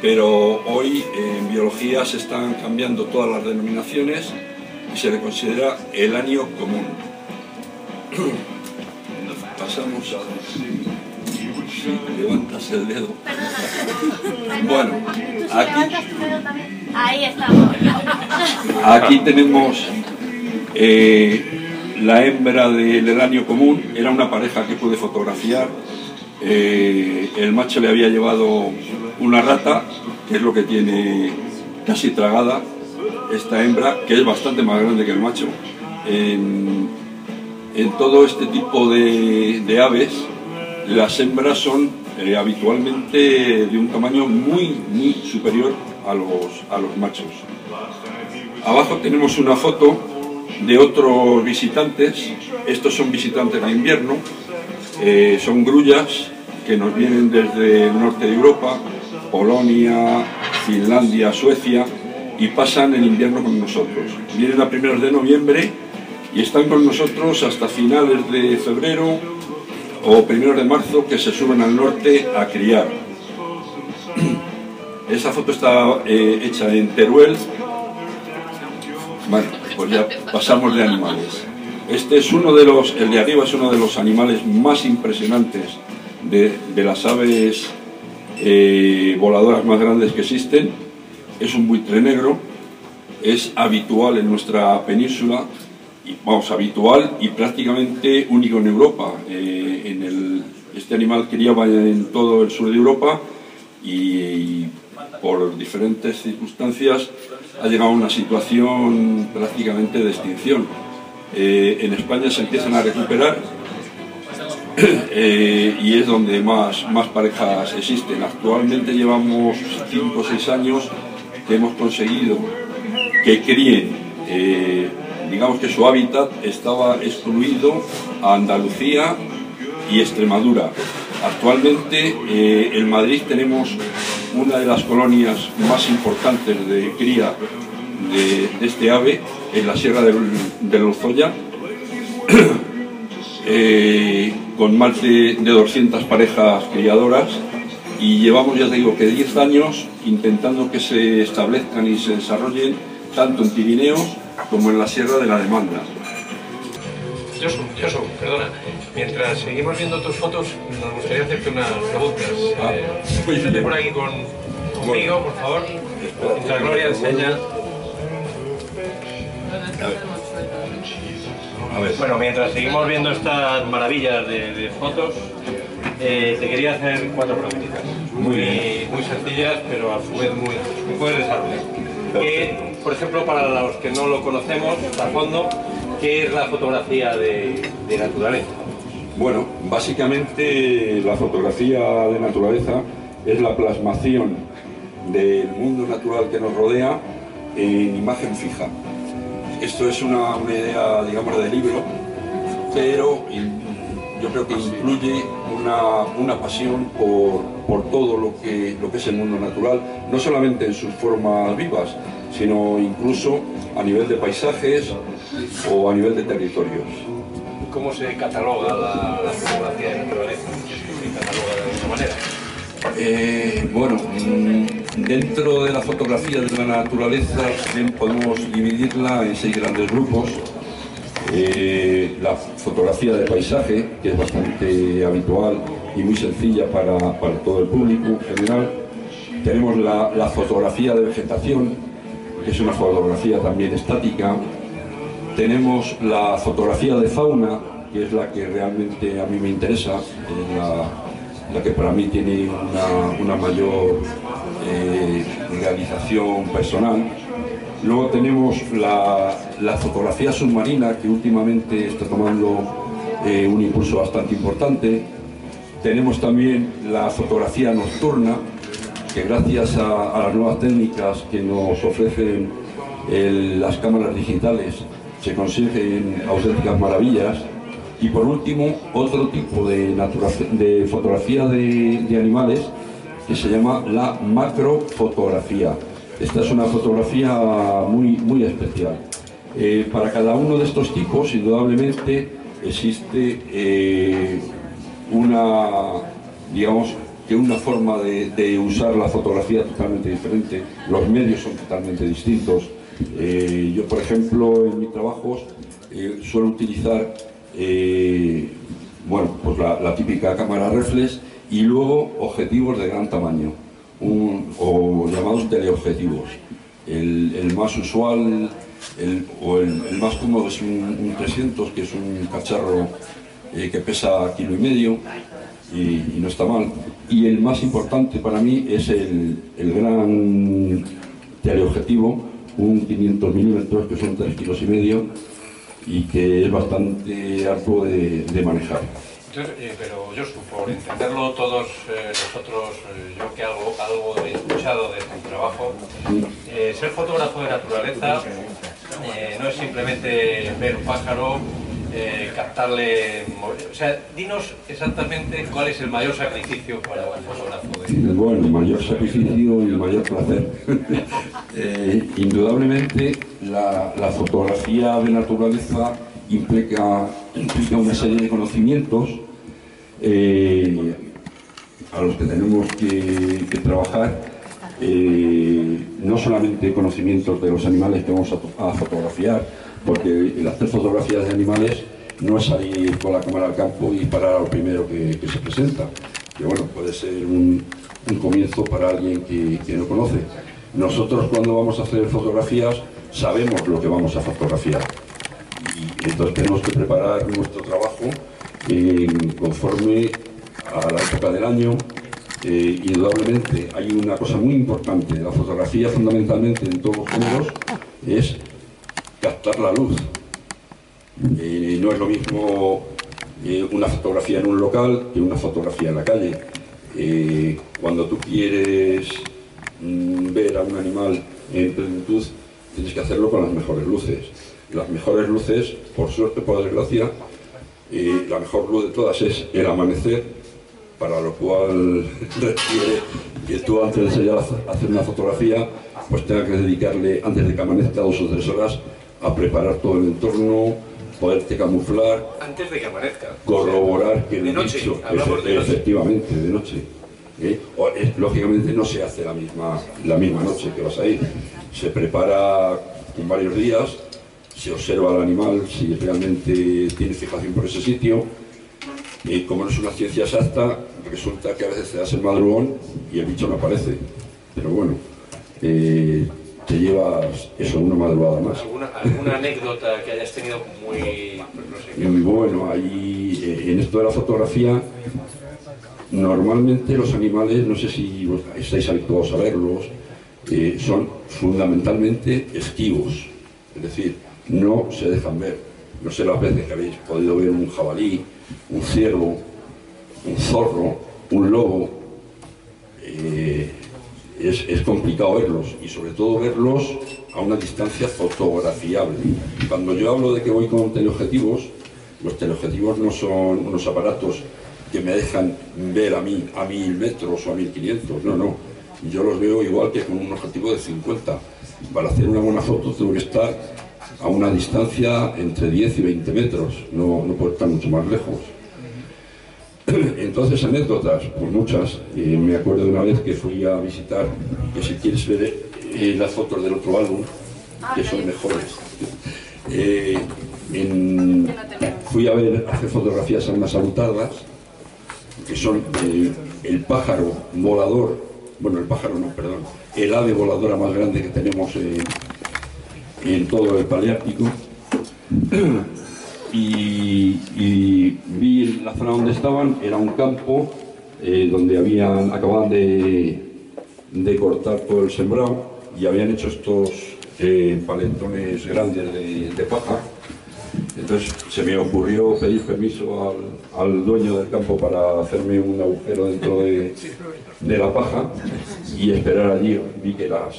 S13: pero hoy en biología se están cambiando todas las denominaciones y se le considera elanio común. [clears throat] Pasamos a... Levantas el dedo. Bueno, aquí,
S14: Ahí estamos.
S13: aquí tenemos eh, la hembra del elanio común. Era una pareja que pude fotografiar. Eh, el macho le había llevado una rata, que es lo que tiene casi tragada esta hembra, que es bastante más grande que el macho. En, en todo este tipo de, de aves, las hembras son eh, habitualmente de un tamaño muy, muy superior a los, a los machos. Abajo tenemos una foto de otros visitantes. Estos son visitantes de invierno. Eh, son grullas que nos vienen desde el norte de Europa, Polonia, Finlandia, Suecia, y pasan el invierno con nosotros. Vienen a primeros de noviembre y están con nosotros hasta finales de febrero o primeros de marzo que se suben al norte a criar. [clears throat] Esa foto está eh, hecha en Teruel. Bueno, pues ya pasamos de animales. Este es uno de los, el de arriba es uno de los animales más impresionantes de, de las aves eh, voladoras más grandes que existen. Es un buitre negro, es habitual en nuestra península, vamos, habitual y prácticamente único en Europa. Eh, este animal criaba en todo el sur de Europa y, por diferentes circunstancias ha llegado a una situación prácticamente de extinción. Eh, en España se empiezan a recuperar [coughs] eh, y es donde más, más parejas existen. Actualmente llevamos 5 o 6 años que hemos conseguido que críen, digamos que su hábitat estaba excluido a Andalucía y Extremadura. Actualmente eh, en Madrid tenemos una de las colonias más importantes de cría de, de este ave, en la Sierra del, Lozoya, [clears throat] eh, con más de, de 200 parejas criadoras y llevamos, ya digo, que 10 años intentando que se establezcan y se desarrollen tanto en Pirineos como en la Sierra de la Demanda.
S1: Josu, Josu, perdona. Mientras seguimos viendo tus fotos, nos gustaría hacerte unas preguntas.
S13: Ah,
S1: Eh, por aquí con, conmigo, por favor. Mientras Gloria enseña. Bueno, mientras seguimos viendo estas maravillas de, de fotos, eh, te quería hacer cuatro preguntitas. Muy, muy sencillas, pero a su vez muy, muy puedes desarrollar. Por ejemplo, para los que no lo conocemos a fondo, ¿qué es la fotografía de, naturaleza?
S13: Bueno, básicamente la fotografía de naturaleza es la plasmación del mundo natural que nos rodea en imagen fija. Esto es una, una idea, digamos, de libro, pero yo creo que incluye una, una pasión por, por todo lo que, lo que es el mundo natural, no solamente en sus formas vivas, sino incluso a nivel de paisajes o a nivel de territorios.
S1: ¿Cómo se cataloga la, la fotografía de naturaleza? ¿Se cataloga de alguna manera?
S13: Eh, bueno, mm, dentro de la fotografía de la naturaleza podemos dividirla en seis grandes grupos. Eh, la fotografía de paisaje, que es bastante habitual y muy sencilla para, para todo el público en general. Tenemos la, fotografía de vegetación, que es una fotografía también estática. Tenemos la fotografía de fauna, que es la que realmente a mí me interesa, es la, la que para mí tiene una, una mayor eh, realización personal. Luego tenemos la, fotografía submarina, que últimamente está tomando eh, un impulso bastante importante. Tenemos también la fotografía nocturna, que gracias a, las nuevas técnicas que nos ofrecen las cámaras digitales se consiguen auténticas maravillas. Y por último, otro tipo de, fotografía de animales que se llama la macrofotografía. Esta es una fotografía muy, muy especial. Eh, para cada uno de estos tipos, indudablemente, existe eh, una, digamos, que una forma de, usar la fotografía totalmente diferente. Los medios son totalmente distintos. Eh, yo, por ejemplo, en mis trabajos suelo utilizar bueno, pues la, la típica cámara reflex y luego objetivos de gran tamaño, un- o llamados teleobjetivos. El, el más usual el- o el, más cómodo es un, un 300, que es un cacharro eh, que pesa kilo y medio y, y no está mal. Y el más importante para mí es el, el gran teleobjetivo, un 500 milímetros, que son 3 kilos y medio, y que es bastante arduo de, de manejar.
S1: Eh, pero Josu, por entenderlo todos eh, nosotros, eh, yo que algo, algo he escuchado de tu trabajo, ser fotógrafo de naturaleza no es simplemente ver un pájaro, captarle... O sea, dinos exactamente cuál es el mayor sacrificio para un fotógrafo de...
S13: Bueno, mayor sacrificio y mayor placer. [laughs] Indudablemente, la fotografía de naturaleza implica, una serie de conocimientos eh, a los que tenemos que, trabajar. eh, no solamente conocimientos de los animales que vamos a, to- a fotografiar, porque el hacer fotografías de animales no es salir con la cámara al campo y parar a lo primero que, se presenta, que bueno, puede ser un, un comienzo para alguien que, que no conoce. Nosotros cuando vamos a hacer fotografías sabemos lo que vamos a fotografiar y entonces tenemos que preparar nuestro trabajo eh, conforme a la época del año. Eh, indudablemente hay una cosa muy importante de la fotografía fundamentalmente en todos los géneros es captar la luz. Eh, no es lo mismo eh, una fotografía en un local que una fotografía en la calle. Cuando tú quieres mm, ver a un animal en plenitud, tienes que hacerlo con las mejores luces. Las mejores luces, por suerte, por desgracia, eh, la mejor luz de todas es el amanecer, para lo cual [laughs] requiere que tú antes de salir a hacer una fotografía, pues tengas que dedicarle, antes de que amanezca, dos o tres horas a preparar todo el entorno, poderte camuflar,
S1: Antes de que amanezca.
S13: corroborar que
S1: De noche,
S13: bicho,
S1: hablamos de noche.
S13: efectivamente, de noche. ¿eh? O, eh, lógicamente no se hace la misma, la misma noche que vas a ir. Se prepara en varios días, se observa al animal si realmente tiene fijación por ese sitio. Y como no es una ciencia exacta, resulta que a veces te das el madrugón y el bicho no aparece. Pero bueno, eh, te llevas eso, una madrugada más.
S1: ¿Alguna, alguna anécdota que hayas tenido muy... no sé,
S13: Y muy bueno, ahí eh, en esto de la fotografía, normalmente los animales, no sé si estáis habituados a verlos, eh, son fundamentalmente esquivos, es decir, no se dejan ver. No sé las veces que habéis podido ver un jabalí, un ciervo, un zorro, un lobo. eh, es, es complicado verlos y sobre todo verlos a una distancia fotografiable. Cuando yo hablo de que voy con teleobjetivos, los teleobjetivos no son unos aparatos que me dejan ver a mí a mil metros o a mil quinientos, no, no. Yo los veo igual que con un objetivo de 50. Para hacer una buena foto tengo que estar a una distancia entre 10 y 20 metros, no, no puedo estar mucho más lejos. [clears throat] Entonces, anécdotas, pues muchas. Eh, me acuerdo de una vez que fui a visitar, que si quieres ver eh, las fotos del otro álbum, que son mejores. Eh, en- fui a ver, a hacer fotografías a unas abutardas, que son eh, el pájaro volador, bueno, el pájaro no, perdón, el ave voladora más grande que tenemos en, en todo el Paleártico. [clears throat] y, y vi la zona donde estaban, era un campo eh, donde habían, acababan de, cortar todo el sembrado y habían hecho estos eh, paletones grandes de, de paja. Entonces se me ocurrió pedir permiso al, al dueño del campo para hacerme un agujero dentro de, de la paja y esperar allí. Vi que las,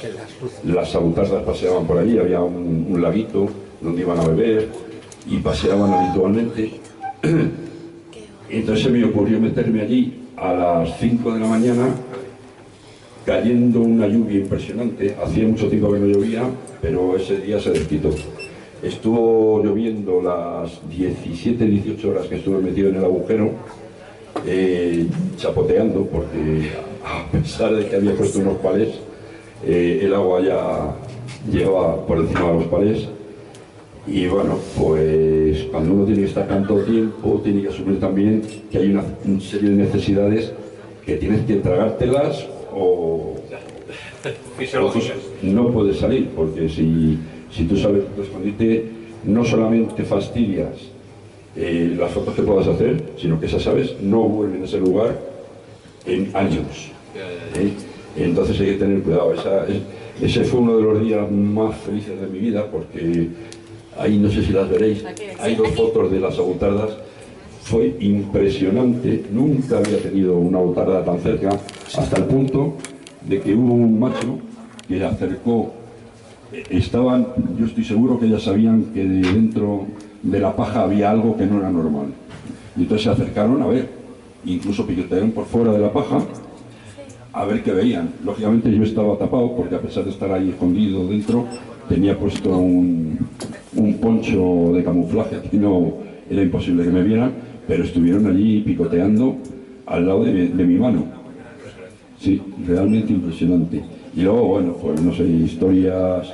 S13: las paseaban por allí, había un, un laguito donde iban a beber y paseaban habitualmente. [clears throat] Entonces se me ocurrió meterme allí a las 5 de la mañana, cayendo una lluvia impresionante. Hacía mucho tiempo que no llovía, pero ese día se desquitó. Estuvo lloviendo las 17, 18 horas que estuve metido en el agujero, eh, chapoteando, porque [laughs] a pesar de que había puesto unos palés, eh, el agua ya llegaba por encima de los palés. Y bueno, pues cuando uno tiene que estar tanto tiempo, tiene que asumir también que hay una, una serie de necesidades que tienes que tragártelas o, [laughs]
S1: Fisiológicas.
S13: no puedes salir, porque si, si tú sabes escondite, no solamente fastidias eh, las fotos que puedas hacer, sino que esas aves no vuelven a ese lugar en años. ¿eh? Entonces hay que tener cuidado. Esa- es- ese fue uno de los días más felices de mi vida, porque ahí no sé si las veréis, hay dos fotos de las agutardas. Fue impresionante, nunca había tenido una agutarda tan cerca, hasta el punto de que hubo un macho que acercó estaban, yo estoy seguro que ellas sabían que de dentro de la paja había algo que no era normal. Y entonces se acercaron a ver, incluso picotearon por fuera de la paja a ver qué veían. Lógicamente yo estaba tapado porque a pesar de estar ahí escondido dentro, tenía puesto un, un poncho de camuflaje, aquí no era imposible que me vieran, pero estuvieron allí picoteando al lado de mi mano. Sí, realmente impresionante. Y luego, bueno, pues no sé, historias,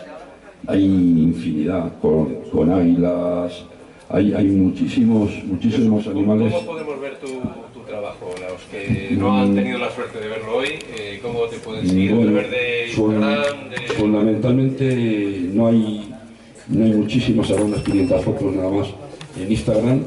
S13: hay infinidad con, con águilas, hay, hay muchísimos, muchísimos animales.
S1: ¿Cómo podemos ver tu, tu trabajo? Los que no han tenido la suerte de verlo hoy, eh, ¿cómo te pueden seguir?
S13: Bueno,
S1: ¿A través de Instagram? De...
S13: fundamentalmente no hay, no hay muchísimas, ahora unas 500 fotos nada más en Instagram,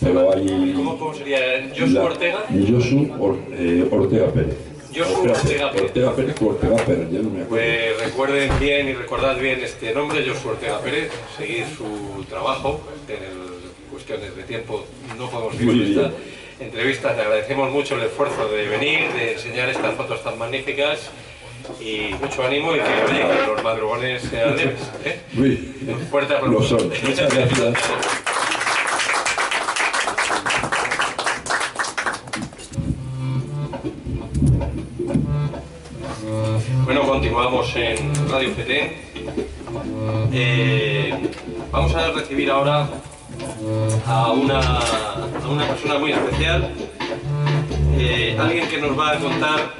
S13: pero hay...
S1: ¿Cómo, cómo sería? ¿Josu Ortega?
S13: Josu Or- eh, Ortega Pérez.
S1: Josu Ortega Pérez.
S13: Ortega Pérez o Ortega Pérez, ya no me acuerdo.
S1: Pues recuerden bien y recordad bien este nombre, Josu Ortega Pérez, seguir su trabajo en el- cuestiones de tiempo, no podemos
S13: Muy
S1: vivir esta
S13: bien.
S1: entrevista, te agradecemos mucho el esfuerzo de venir, de enseñar estas fotos tan magníficas y mucho ánimo y que, oye, que los madrugones sean leves. ¿eh?
S13: Uy,
S1: Un fuerte aplauso.
S13: Muchas gracias. [laughs]
S1: en Radio FT. Eh, vamos a recibir ahora a una, una persona muy especial, eh, alguien que nos va a contar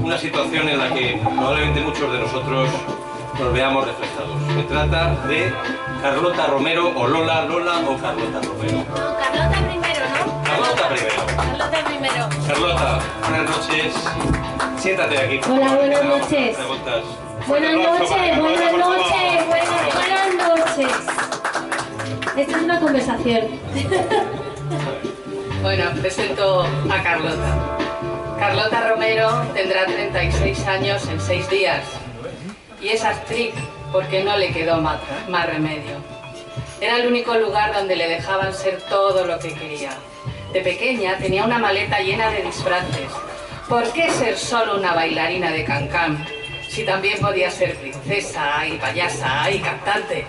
S1: una situación en la que probablemente muchos de nosotros nos veamos reflejados. Se trata de Carlota Romero o Lola, Lola o Carlota Romero.
S14: Carlota primero.
S1: Carlota primero.
S14: Carlota,
S1: buenas noches. Siéntate aquí.
S14: Hola, buenas noches. Buenas noches, buenas noches, buenas, buenas noches. Esta es una conversación. [laughs]
S2: Bueno, presento a Carlota. Carlota Romero tendrá 36 años en 6 días y es actriz porque no le quedó más, más remedio. Era el único lugar donde le dejaban ser todo lo que quería. De pequeña tenía una maleta llena de disfraces. ¿Por qué ser solo una bailarina de cancán si también podía ser princesa y payasa y cantante?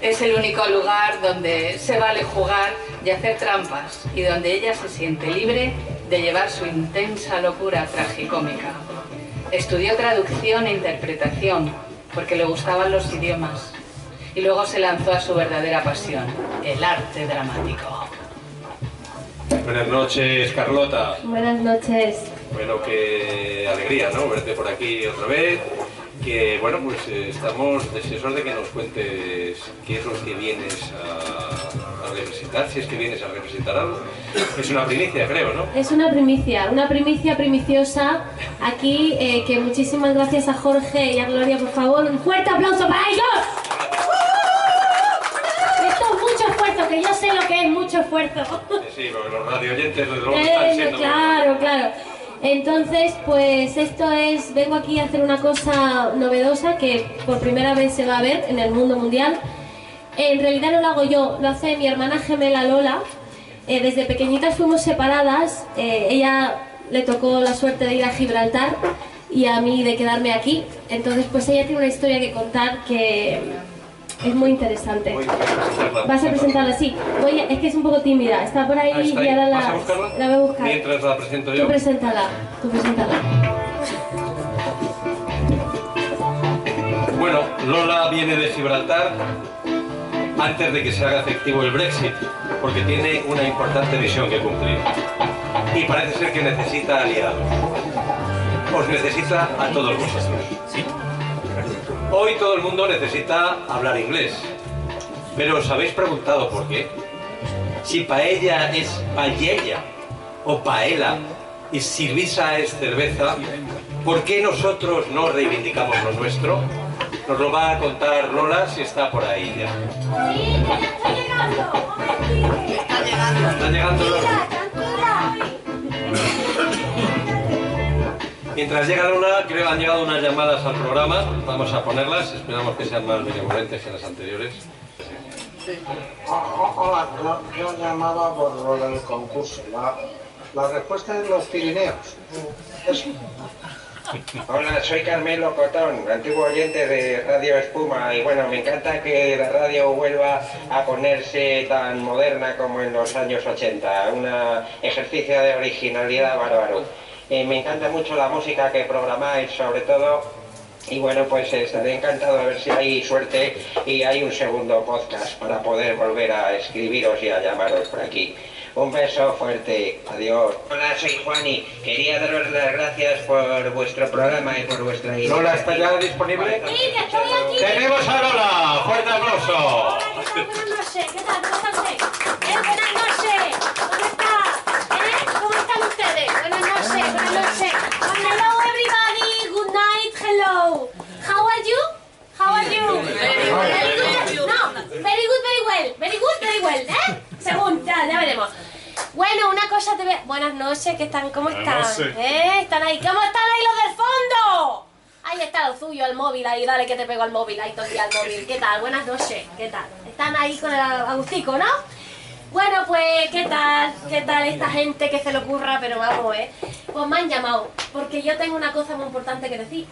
S2: Es el único lugar donde se vale jugar y hacer trampas y donde ella se siente libre de llevar su intensa locura tragicómica. Estudió traducción e interpretación porque le gustaban los idiomas y luego se lanzó a su verdadera pasión, el arte dramático.
S1: Buenas noches, Carlota.
S14: Buenas noches.
S1: Bueno, qué alegría, ¿no? Verte por aquí otra vez. Que, bueno, pues eh, estamos deseosos de que nos cuentes qué es lo que vienes a, a representar, si es que vienes a representar algo. Es una primicia, creo, ¿no?
S14: Es una primicia, una primicia primiciosa aquí, eh, que muchísimas gracias a Jorge y a Gloria, por favor, un fuerte aplauso para ellos. Esfuerzo, que yo sé lo que es mucho esfuerzo.
S1: Sí, porque los radio oyentes desde luego están
S14: Eh,
S1: siendo...
S14: claro, claro. Entonces, pues esto es, vengo aquí a hacer una cosa novedosa que por primera vez se va a ver en el mundo mundial. en realidad no lo hago yo, lo hace mi hermana gemela Lola. Eh, desde pequeñitas fuimos separadas, eh, ella le tocó la suerte de ir a Gibraltar y a mí de quedarme aquí. Entonces, pues ella tiene una historia que contar que es muy interesante. Vas a presentarla, sí. Voy a- es que es un poco tímida, está por ahí,
S1: Ah, está
S14: y ahora
S1: ¿Vas a
S14: la,
S1: buscarla?
S14: la voy a buscar.
S1: Mientras la presento
S14: Tú
S1: yo.
S14: preséntala, tú preséntala.
S1: Bueno, Lola viene de Gibraltar antes de que se haga efectivo el Brexit, porque tiene una importante misión que cumplir. Y parece ser que necesita aliados. Os necesita a todos vosotros. Hoy todo el mundo necesita hablar inglés. Pero os habéis preguntado por qué. Si paella es paella o paella y cerveza es cerveza, ¿por qué nosotros no reivindicamos lo nuestro? Nos lo va a contar Lola si está por ahí ya. Está llegando Lola. Mientras llega Lola, creo que han llegado unas llamadas al programa. Vamos a ponerlas. Esperamos que sean más benevolentes que las anteriores.
S11: Hola, yo, yo llamaba por lo del concurso. La, la respuesta es los Pirineos.
S10: Hola, soy Carmelo Cotón, antiguo oyente de Radio Espuma y bueno, me encanta que la radio vuelva a ponerse tan moderna como en los años 80, un ejercicio de originalidad bárbaro. Eh, me encanta mucho la música que programáis sobre todo y bueno, pues estaré encantado a ver si hay suerte y hay un segundo podcast para poder volver a escribiros y a llamaros por aquí. Un beso fuerte, adiós. Hola, soy Juani. Quería daros las gracias por vuestro programa y por vuestra
S1: Lola, ¿está ya disponible?
S14: Sí, que estoy aquí.
S1: ¡Tenemos a Lola! ¡Fuerte aplauso!
S14: Buenas noches, ¿qué tal? Eh, buenas noches, ¿cómo está? ¿Eh? ¿Cómo están ustedes? Buenas noches, buenas noches. Hello everybody, good night, hello. How are you? How are you?
S6: Very
S14: good. No, very good, very well. Very good, very well. ¿Eh? Según, ya, ya veremos. Bueno, una cosa te voy a- Buenas noches, ¿qué están? ¿Cómo están? ¿Eh? ¿Están ahí? ¿Cómo están ahí los del fondo? Ahí está lo suyo, el móvil, ahí, dale que te pego al móvil, ahí todo el día al móvil. ¿Qué tal? Buenas noches, ¿qué tal? Están ahí con el agustico, ¿no? Bueno, pues, ¿qué tal? ¿Qué tal esta gente que se le ocurra? Pero vamos, ¿eh? Pues me han llamado, porque yo tengo una cosa muy importante que decir.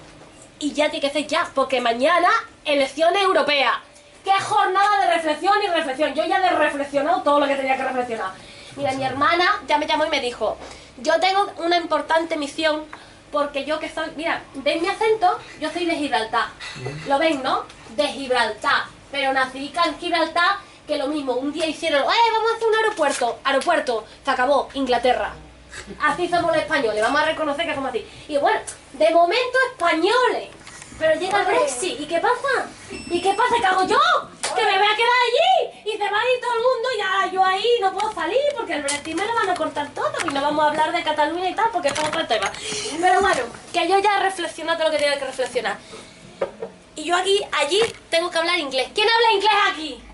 S14: Y ya tiene que ya, porque mañana, elecciones europeas. ¡Qué jornada de reflexión y reflexión! Yo ya he reflexionado todo lo que tenía que reflexionar. Mira, mi hermana ya me llamó y me dijo, yo tengo una importante misión porque yo que soy, mira, ¿veis mi acento? Yo soy de Gibraltar. ¿Lo ven, no? De Gibraltar. Pero nací en Gibraltar, que lo mismo, un día hicieron, ¡eh, vamos a hacer un aeropuerto! Aeropuerto, se acabó, Inglaterra. Así somos los españoles, vamos a reconocer que somos así. Y bueno, de momento españoles. Pero llega el Brexit, ¿y qué pasa? ¿Y qué pasa? ¿Qué hago yo? Que me voy a quedar allí y se va a ir todo el mundo y ahora yo ahí no puedo salir porque el Brexit me lo van a cortar todo y no vamos a hablar de Cataluña y tal porque es otro tema. Pero bueno, que yo ya he todo lo que tenía que reflexionar. Y yo aquí, allí, tengo que hablar inglés. ¿Quién habla inglés aquí?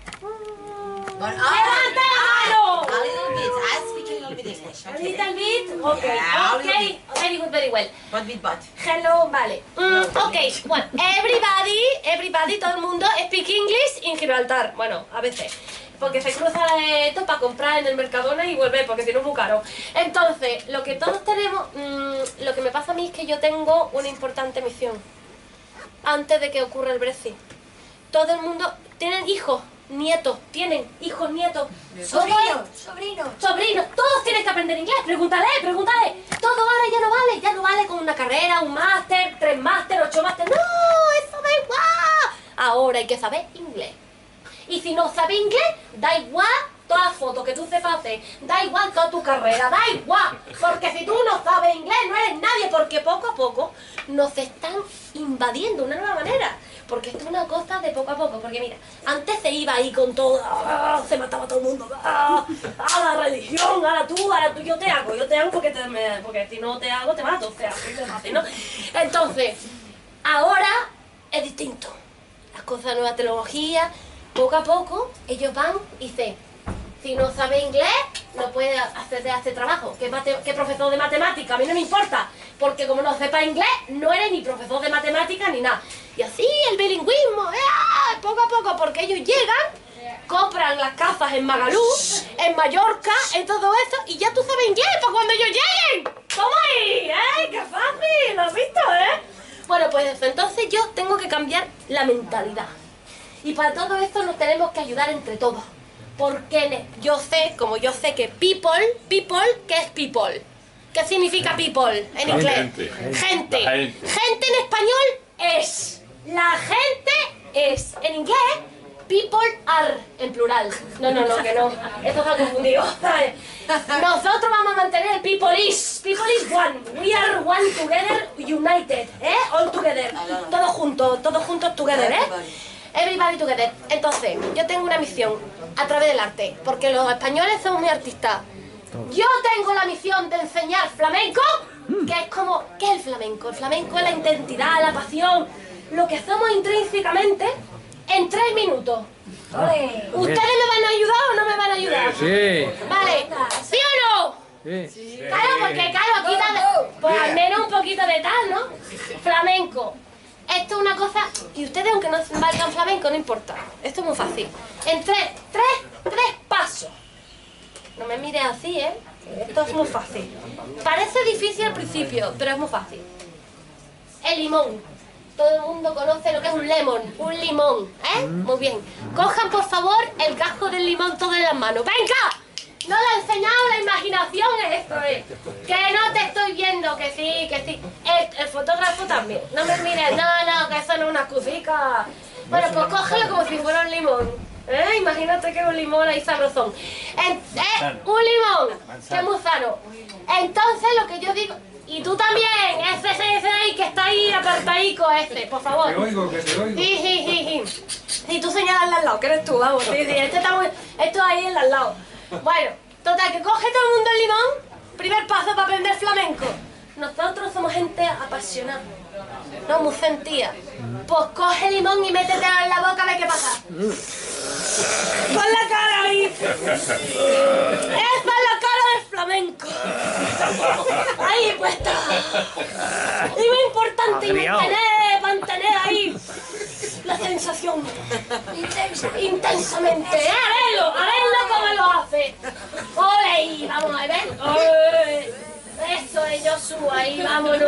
S14: ¡Levanta la mano!
S6: A little bit. I speak a little bit English.
S14: A
S6: Okay.
S14: little bit? Okay.
S6: Yeah,
S14: Okay. Very good, very well.
S6: But with but.
S14: Hello, vale. Mm, ok, bueno, everybody, everybody, todo el mundo speak English in Gibraltar. Bueno, a veces. Porque se cruza esto para comprar en el Mercadona y volver, porque si no es muy caro. Entonces, lo que todos tenemos, mm, lo que me pasa a mí es que yo tengo una importante misión. Antes de que ocurra el Brexit. Todo el mundo, tienen hijos, nietos, tienen hijos, nietos.
S5: Sobrinos, sobrinos.
S14: Sobrinos, todos tienen que aprender inglés. Pregúntale, pregúntale. Todo ahora ya no vale. Ya no vale con una carrera, un máster, tres máster, ocho máster. No, eso da igual. Ahora hay que saber inglés. Y si no sabes inglés, da igual todas las fotos que tú sepas hacer. Da igual toda tu carrera, da igual. Porque si tú no sabes inglés, no eres nadie. Porque poco a poco nos están invadiendo una nueva manera. Porque esto es una cosa de poco a poco. Porque mira, antes se iba ahí con todo, ¡ah! se mataba todo el mundo, ¡ah! ¡Ah, la religión, ahora tú, ahora tú, yo te hago, yo te hago porque, te, porque si no te hago te mato, o sea, ¿no? Entonces, ahora es distinto. Las cosas de nueva tecnología, poco a poco, ellos van y dicen, si no sabe inglés, no puede hacer de este trabajo. ¿Qué, mate- profesor de matemática? A mí no me importa, porque como no sepa inglés, no eres ni profesor de matemática ni nada. Y así el bilingüismo, ¡ah! poco a poco, porque ellos llegan compran las casas en Magalú, en Mallorca, en todo eso, y ya tú sabes inglés para cuando ellos lleguen. ¿Cómo ahí? ¡Qué fácil! ¿Lo has visto, eh? Bueno, pues entonces yo tengo que cambiar la mentalidad. Y para todo esto nos tenemos que ayudar entre todos. Porque yo sé, como yo sé que people, people, ¿qué es people? ¿Qué significa people en inglés?
S8: gente.
S14: Gente. En español es. La gente es. En inglés, people are en plural. No, no, no, que no. Esto está confundido. Nosotros vamos a mantener el people is. People is one. We are one together, united. ¿Eh? All together. Todos juntos, todos juntos together, ¿eh? Everybody together. Entonces, yo tengo una misión a través del arte, porque los españoles somos muy artistas. Yo tengo la misión de enseñar flamenco, que es como, ¿qué es el flamenco? El flamenco es la identidad, la pasión, lo que somos intrínsecamente en tres minutos. ¿Ustedes me van a ayudar o no me van a ayudar?
S7: Sí.
S14: Vale, ¿sí o no?
S7: Sí.
S14: Claro, porque claro, quita pues al menos un poquito de tal, ¿no? Flamenco. Esto es una cosa, y ustedes aunque no valgan flamenco, no importa. Esto es muy fácil. En tres, tres, tres pasos. No me mires así, ¿eh? Esto es muy fácil. Parece difícil al principio, pero es muy fácil. El limón. Todo el mundo conoce lo que es un lemon, un limón, ¿eh? Muy bien. Cojan, por favor, el gajo del limón todo en las manos. ¡Venga! No lo he enseñado, la imaginación es esto, ¿eh? Que no te estoy viendo, que sí, que sí. El, el fotógrafo también. No me mires, no, no, que eso no es una cusica. Bueno, pues cógelo como si fuera un limón. ¿Eh? Imagínate que es un limón ahí sabrosón. En- ¿eh? Un limón, que es muy sano. Entonces lo que yo digo... Y tú también, ese, ese, ese ahí que está ahí apartadico ese, por favor.
S3: Te oigo, que te oigo.
S14: Sí, sí, sí, sí. Y tú señalas al lado, que eres tú, vamos. Sí, sí, este está muy... Esto ahí en al lado. Bueno, total, que coge todo el mundo el limón. Primer paso para aprender flamenco. Nosotros somos gente apasionada. No, muy sentida. Pues coge el limón y métetelo en la boca a ver qué pasa. Pon la cara ahí. Es la cara del flamenco. Ahí puesta. Y muy importante, y mantener, mantener ahí la sensación. Intensamente. ¿eh? A verlo, a verlo cómo lo hace. Ole, vamos a ver. Ole. Eso es Joshua, ahí vámonos.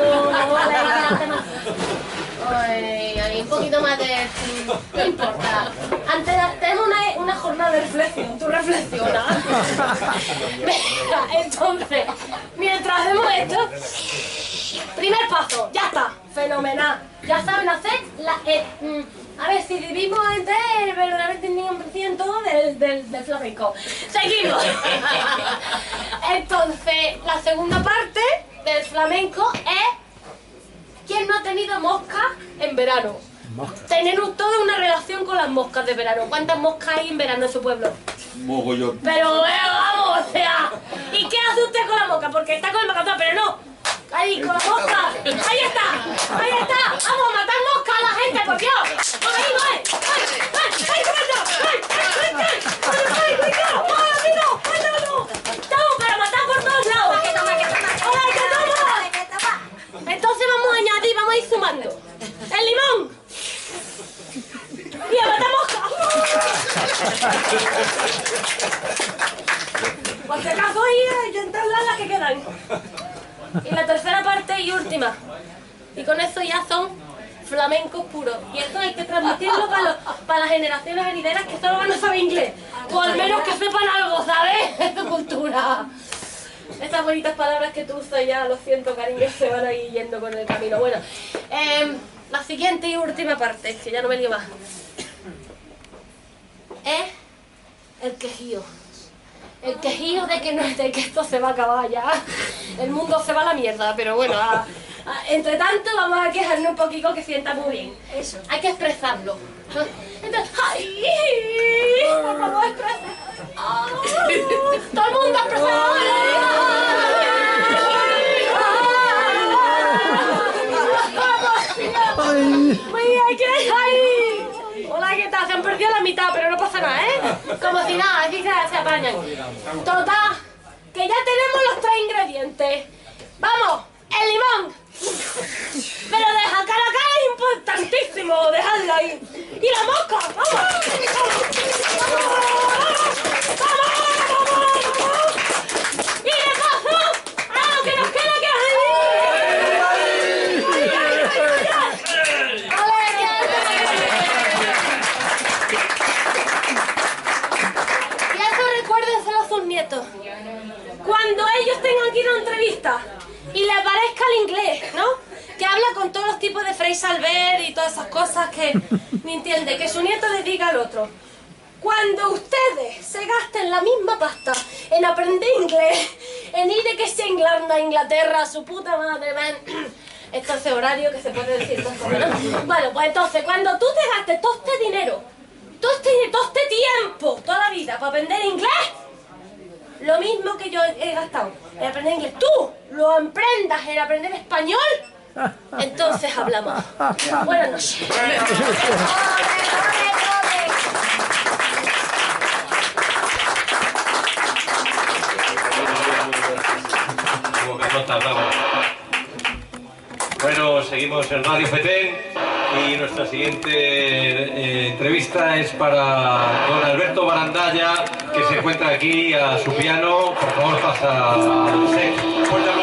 S14: Un poquito más de... No importa. Antes tenemos una, una jornada de reflexión. Tú reflexionas. Entonces, mientras hacemos esto... Primer paso, ya está. Fenomenal. Ya saben hacer la... eh, mm, a ver, si vivimos entre el verdaderamente ni un por ciento del, del, del flamenco. Seguimos. [laughs] Entonces, la segunda parte del flamenco es ¿Quién no ha tenido moscas en verano? Tenemos toda una relación con las moscas de verano. ¿Cuántas moscas hay en verano en su pueblo?
S13: Mogollón.
S14: Pero eh, vamos, o sea. ¿Y qué hace usted con la mosca? Porque está con el macatón, pero no. Ahí, con la mosca. Ahí está. Ahí está. Vamos a matar moscas a la gente, por Dios. Por ahí, voy. Estamos para matar por todos lados. Entonces vamos a añadir, vamos a ir sumando. El limón. Y a matar moscas. [laughs] Por si acaso ahí eh, intentar las que quedan. Y la tercera parte y última. Y con eso ya son flamencos puros. Y esto hay que transmitirlo para, para las generaciones venideras que solo van a saber inglés. O al menos que sepan algo, ¿sabes? [laughs] De tu cultura. Estas bonitas palabras que tú usas ya, lo siento, cariño, se van a ir yendo con el camino. Bueno, em, la siguiente y última parte, que ya no me lío más. Es el quejío. El quejío de que, no, de que esto se va a acabar ya. El mundo se va a la mierda, pero bueno, a- a- entre tanto vamos a quejarnos un poquito que sienta muy bien. Eso. Hay que expresarlo. Entonces, ¡ay! Por favor, expresa. ¡Ah! Todo el mundo expresa. Muy bien, ¿qué Se han perdido la mitad, pero no pasa nada, ¿eh? Como si nada, así se, apañan. Total, que ya tenemos los tres ingredientes. Vamos, el limón. Pero deja cara es importantísimo, dejadlo ahí. Y la mosca, vamos. vamos. Cuando ellos tengan que ir a una entrevista y le aparezca el inglés, ¿no? Que habla con todos los tipos de Frey Salver y todas esas cosas que [laughs] ni entiende, que su nieto le diga al otro. Cuando ustedes se gasten la misma pasta en aprender inglés, en ir de que sea Inglaterra, Inglaterra, su puta madre, ven. [clears throat] Esto hace horario que se puede decir. Bueno, pues entonces, cuando tú te gastes todo este dinero, todo este, todo este tiempo, toda la vida, para aprender inglés, lo mismo que yo he gastado en aprender inglés, tú lo emprendas en aprender español, entonces hablamos. Buenas noches.
S1: Bueno, seguimos en Radio Petén y nuestra siguiente eh, entrevista es para don Alberto Barandalla, que se encuentra aquí a su piano. Por favor, pasa al set.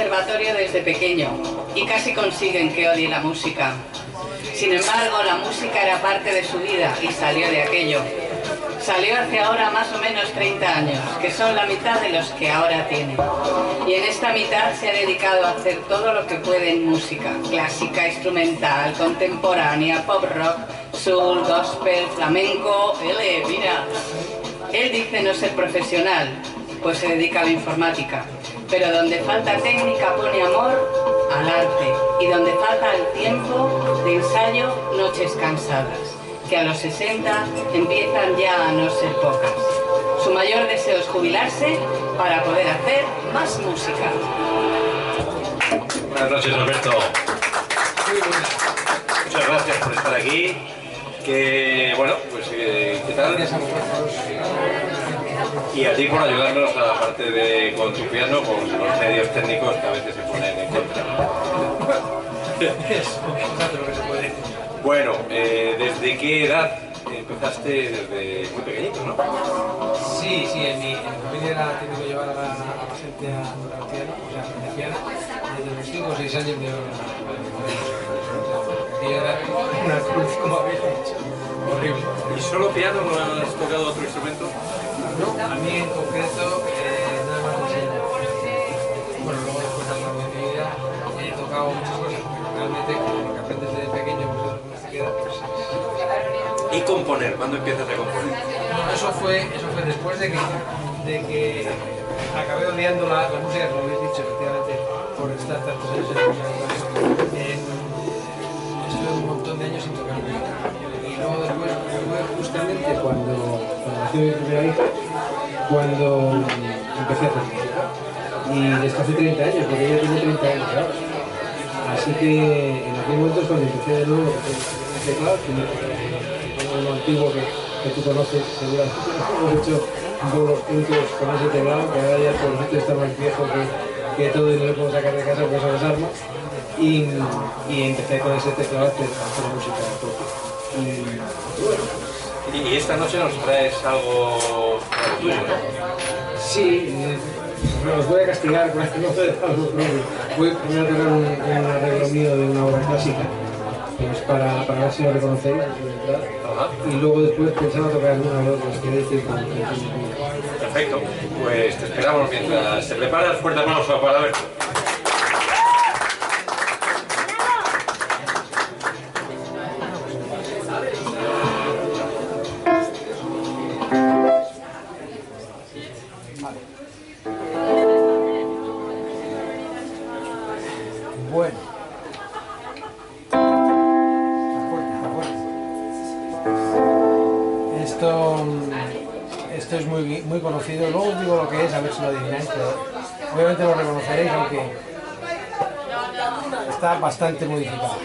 S2: Conservatorio desde pequeño y casi consiguen que odie la música. Sin embargo, la música era parte de su vida y salió de aquello. Salió hace ahora más o menos 30 años, que son la mitad de los que ahora tiene. Y en esta mitad se ha dedicado a hacer todo lo que puede en música, clásica, instrumental, contemporánea, pop rock, soul, gospel, flamenco, ele, mira. Él dice no ser profesional, pues se dedica a la informática. Pero donde falta técnica pone amor al arte. Y donde falta el tiempo de ensayo, noches cansadas. Que a los 60 empiezan ya a no ser pocas. Su mayor deseo es jubilarse para poder hacer más música.
S1: Buenas noches, Alberto. Muchas gracias por estar aquí. Que, bueno, pues, eh, ¿qué tal? Y a ti por ayudarnos a la parte de con tu piano, con los medios técnicos que a veces se ponen en contra. Bueno, eh, ¿desde qué edad empezaste? Desde muy pequeñito, ¿no?
S7: Sí, sí, en mi, en mi familia era típico llevar a la, a la gente a tocar piano, o sea, aprender piano, desde los 5 o 6 años de Y era una cruz, como habéis dicho, horrible.
S1: ¿Y solo piano no has tocado otro instrumento?
S7: No, a mí en concreto eh, nada más enseñar. Bueno, luego después a lo largo de mi vida he tocado muchas cosas, pero realmente lo que aprendes desde pequeño, pues más te queda, pues es-
S1: ¿Y componer? ¿Cuándo empiezas a componer?
S7: No, eso fue, eso fue después de que, de que acabé odiando la, la música, como habéis dicho, efectivamente, por estar tantos años en la música. En- estuve un montón de años sin tocar música. Y luego después fue justamente cuando, cuando nació mi primera hija, cuando empecé a hacer música. Y desde hace 30 años, porque ella tiene 30 años ahora. Así que en aquel momento es cuando empecé de nuevo el teclado, que lo antiguo que, que tú conoces, seguramente [laughs] hemos hecho bolos juntos con ese teclado, que ahora ya por suerte está más viejo que, que todo y no le puedo sacar de casa por eso las armas. Y, y empecé con ese teclado a hacer, música Y
S1: esta noche nos traes algo, tuyo, ¿no?
S7: Sí, eh, bueno, os voy a castigar con no hacer algo. Voy voy a tocar un, un arreglo mío de una obra clásica, pues para, para ver si lo reconocéis. Y luego después pensaba tocar una de otras, quiero decir, con,
S1: Perfecto. Pues te esperamos mientras te preparas. Fuerte aplauso para Alberto.
S7: Pero obviamente lo reconoceréis, aunque está bastante modificado.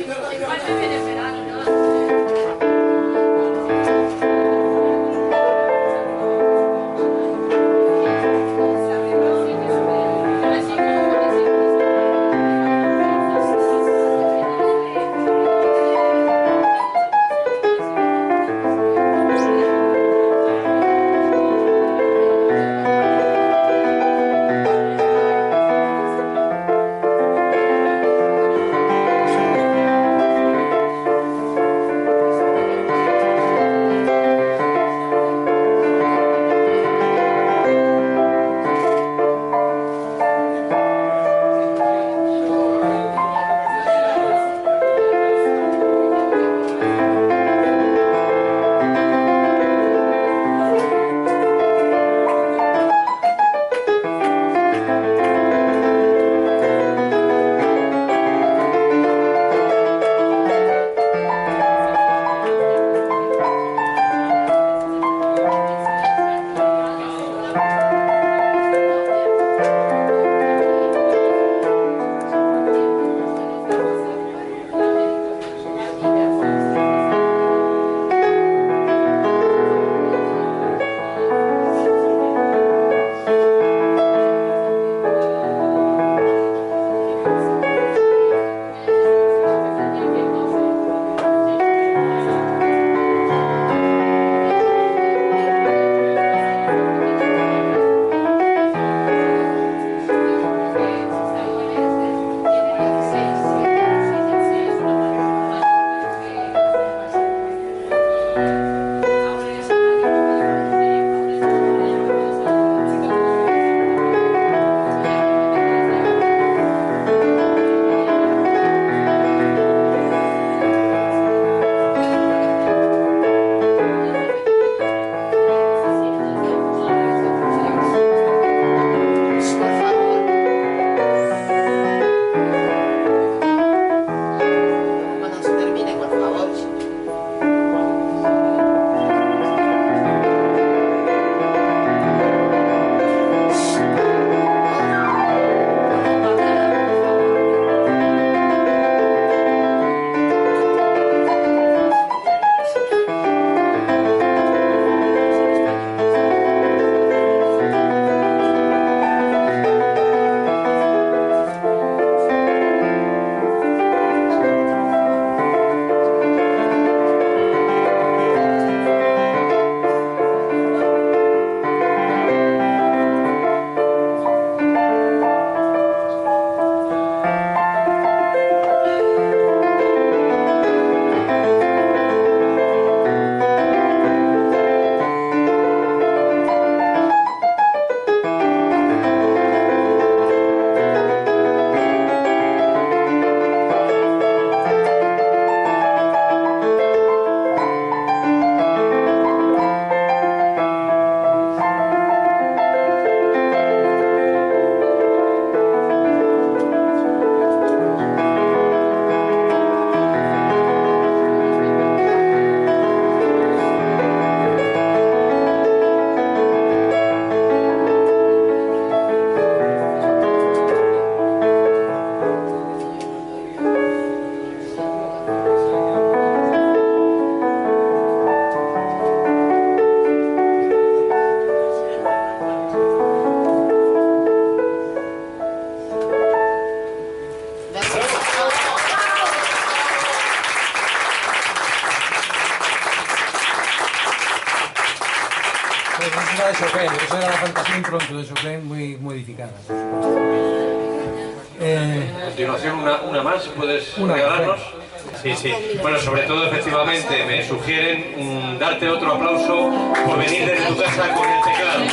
S1: Casa con el teclado.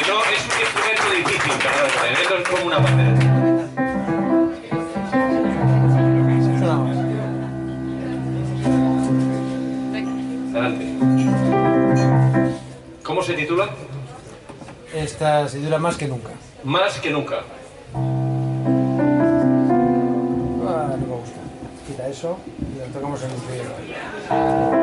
S1: Y no, es un instrumento difícil, perdón, esto es como una bandera. ¿Cómo se titula?
S7: esta se dura más que nunca.
S1: Más que nunca.
S7: Ah, no me gusta. Quita eso y lo tocamos en un trío.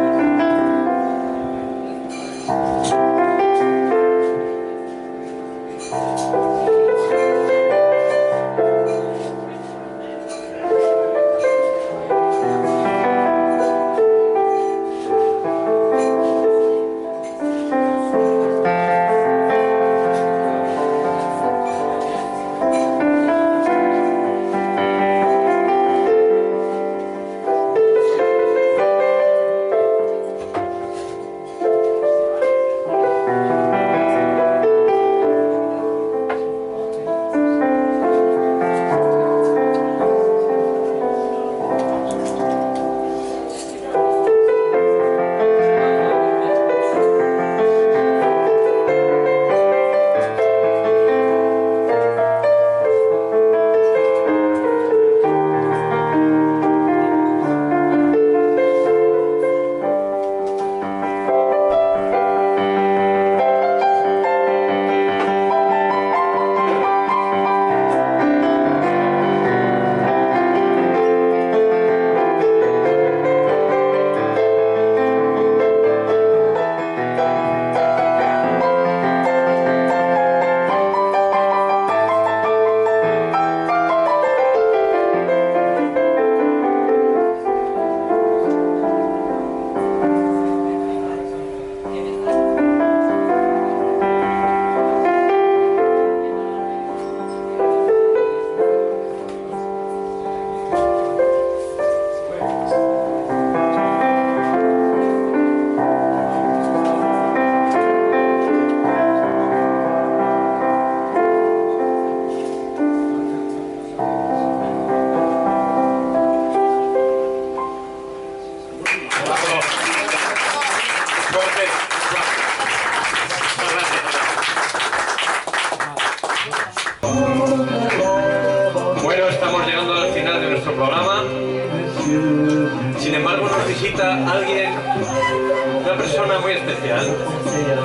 S1: Muy especial,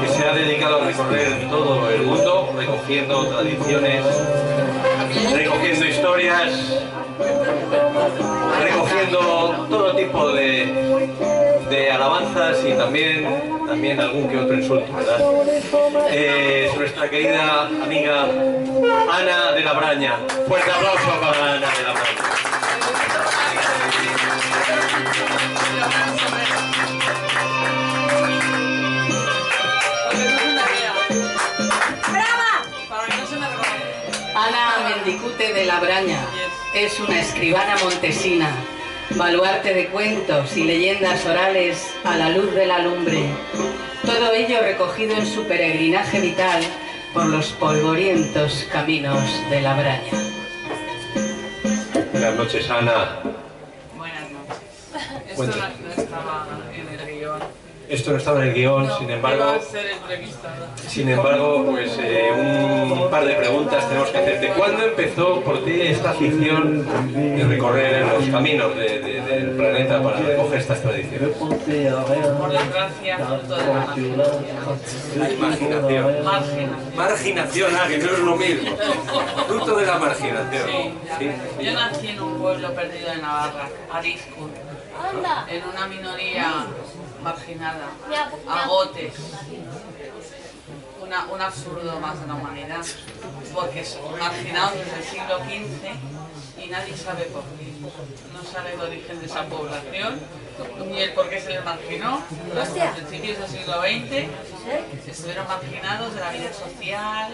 S1: que se ha dedicado a recorrer todo el mundo, recogiendo tradiciones, recogiendo historias, recogiendo todo tipo de, de alabanzas y también, también algún que otro insulto, ¿verdad? Eh, es nuestra querida amiga Ana de la Braña. Fuerte aplauso para Ana de la Braña.
S2: De la Braña es una escribana montesina, baluarte de cuentos y leyendas orales a la luz de la lumbre. Todo ello recogido en su peregrinaje vital por los polvorientos caminos de la Braña.
S1: Buenas noches, Ana.
S15: Buenas noches. Esto no, no estaba.
S1: Esto no estaba en el guion, sin embargo,
S15: a ser entrevistada.
S1: sin embargo, pues eh, un par de preguntas tenemos que hacerte. ¿Cuándo empezó por ti esta afición de recorrer los caminos de- de- del planeta para recoger estas tradiciones?
S15: Por desgracia, fruto de la
S1: Marginación.
S15: marginación.
S1: Marginación, ah, que no es lo mismo. Fruto de la marginación. Sí.
S15: Yo nací en un pueblo perdido de Navarra, Arisco, en una minoría marginada, agotes. Una, un absurdo más de la humanidad, porque son marginados desde el siglo XV y nadie sabe por qué. no sabe el origen de esa población, ni el por qué se les marginó. Los principios del siglo XX estuvieron marginados de la vida social,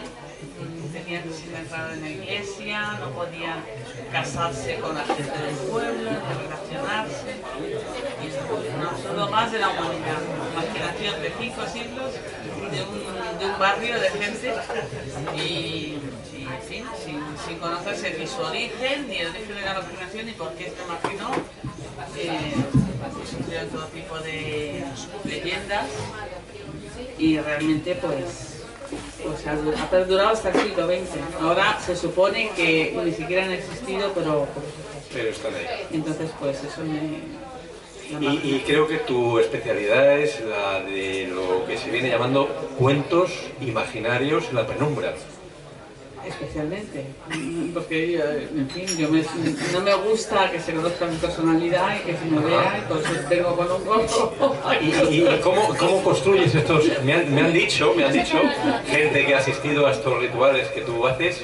S15: tenían que ser en la iglesia, no podían casarse con la gente del pueblo, relacionarse. Y un absurdo más de la humanidad. Marginación de cinco siglos de un, barrio de gente y, sin, conocerse ni su origen, ni el origen de la marginación, ni por qué se marginó. Eh, pues todo tipo de leyendas y realmente pues, ha, du- ha perdurado hasta el siglo XX. Ahora se supone que ni siquiera han existido, pero
S1: Pero están ahí.
S15: entonces pues eso me...
S1: Y, y creo que tu especialidad es la de lo que se viene llamando cuentos imaginarios en la penumbra.
S15: Especialmente, porque en fin, yo me- no me gusta que se conozca mi personalidad y que se me vea eso tengo con un gorro.
S1: ¿Y, y- cómo, cómo construyes estos? Me han, me han dicho, me han dicho, gente que ha asistido a estos rituales que tú haces,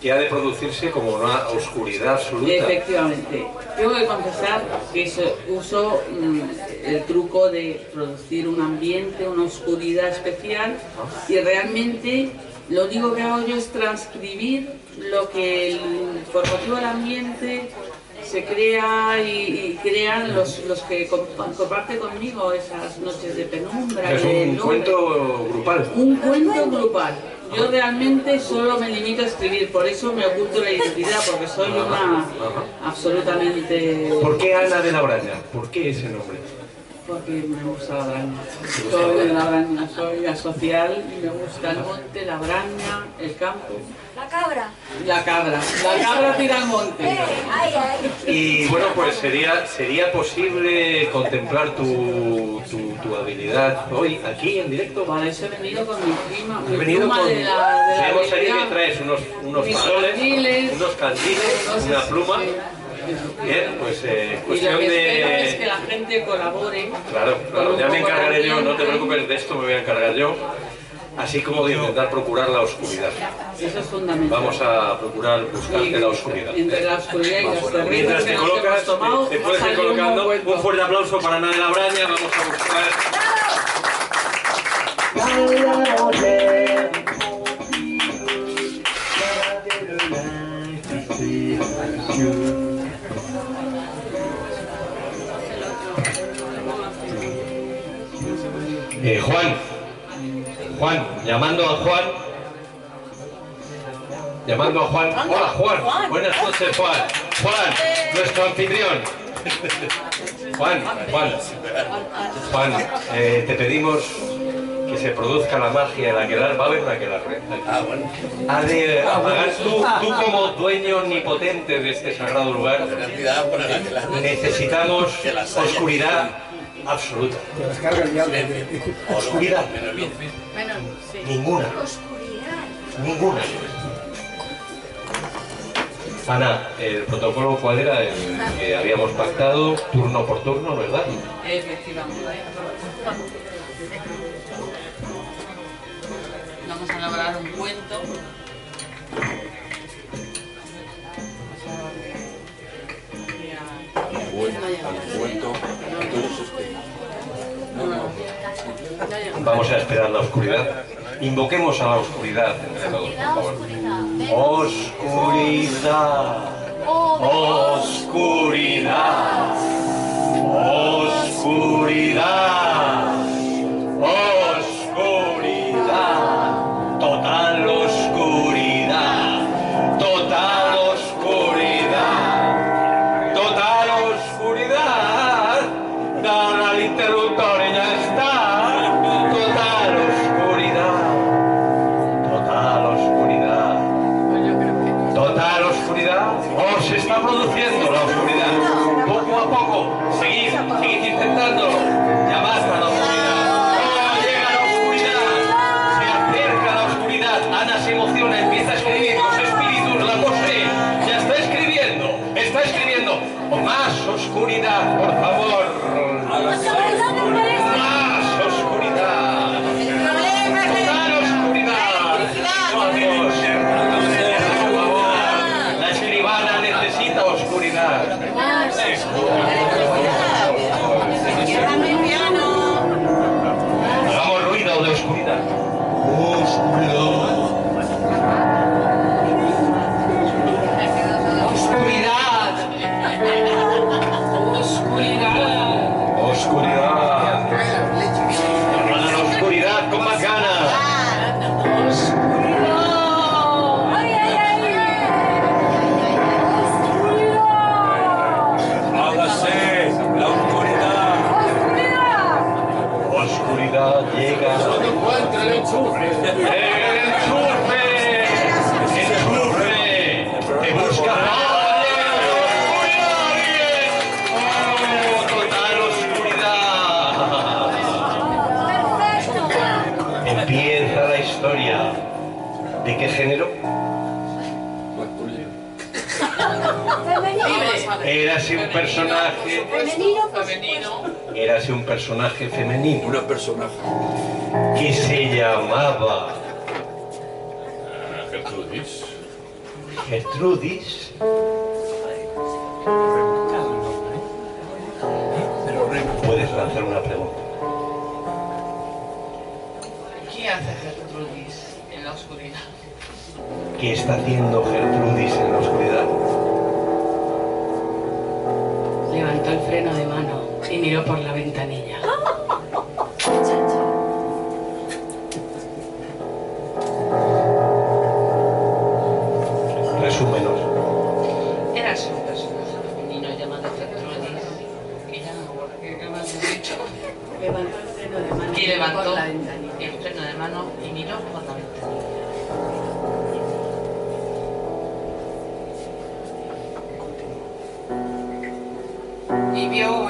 S1: que ha de producirse como una oscuridad absoluta.
S15: Efectivamente. Tengo que confesar que so- uso mm, el truco de producir un ambiente, una oscuridad especial y realmente lo único que hago yo es transcribir lo que el, por motivo del ambiente se crea y, y crean los, los que comp- comparten conmigo esas noches de penumbra.
S1: Es
S15: de
S1: un
S15: lumbre.
S1: cuento grupal.
S15: Un cuento grupal. Yo realmente solo me limito a escribir, por eso me oculto la identidad, porque soy una absolutamente...
S1: ¿Por qué Ana de la Braña? ¿Por qué ese nombre?
S15: Porque me gusta la braña. Soy de la braña, soy asocial y me gusta el monte, la braña, el campo.
S16: La cabra.
S15: La cabra. La cabra tira al monte.
S16: Ay, ay.
S1: Y bueno, pues sería, sería posible contemplar tu, tu, tu habilidad hoy aquí en directo.
S15: Para eso he venido con mi prima, mi
S1: He venido
S15: pluma
S1: con...
S15: de la, de la
S1: Vemos ahí
S15: habilidad.
S1: que traes unos, unos faroles,
S15: candiles.
S1: unos candiles, una pluma.
S15: sí.
S1: Bien, pues eh,
S15: Y lo
S1: cuestión
S15: que espero es que
S1: de...
S15: la gente colabore.
S1: Claro, claro, ya me encargaré
S15: de
S1: yo, no te preocupes, de esto me voy a encargar yo. Así como de intentar procurar la oscuridad.
S15: Eso es fundamental.
S1: Vamos a procurar buscarte la oscuridad.
S15: Entre la oscuridad y los
S1: Bueno, mientras te colocas,
S15: tomado,
S1: te, te puedes ir colocando. Un fuerte aplauso para Ana de la Braña. Vamos a buscar. Eh, Juan, Juan, llamando a Juan. Llamando a Juan. Hola Juan, buenas noches Juan. Juan, nuestro anfitrión. Juan, Juan, Juan, eh, te pedimos que se produzca la magia del aquelarre. Va a haber un aquelarre. Ah, bueno. Ha de apagar tú, tú como dueño omnipotente de este sagrado lugar. Necesitamos oscuridad absoluta. Oscuridad.
S17: Bueno, sí.
S1: Ninguna.
S16: Oscuridad.
S1: Ninguna. Ana, el protocolo cuál era el que habíamos pactado, turno por turno, ¿verdad?
S15: Efectivamente. Vamos a elaborar un cuento.
S13: cuento.
S1: Vamos a esperar la oscuridad. Invoquemos a la oscuridad entre todos, por favor. Oscuridad. Oscuridad. Oscuridad. Oscuridad. Érase un personaje.
S15: Femenino.
S1: Érase un personaje femenino.
S13: Una personaje.
S1: Que se llamaba
S8: Gertrudis.
S1: Gertrudis. Puedes lanzar una pregunta.
S15: ¿Qué hace Gertrudis en la oscuridad?
S1: ¿Qué está haciendo Gertrudis en la oscuridad?
S2: El freno de mano y miró por la ventanilla.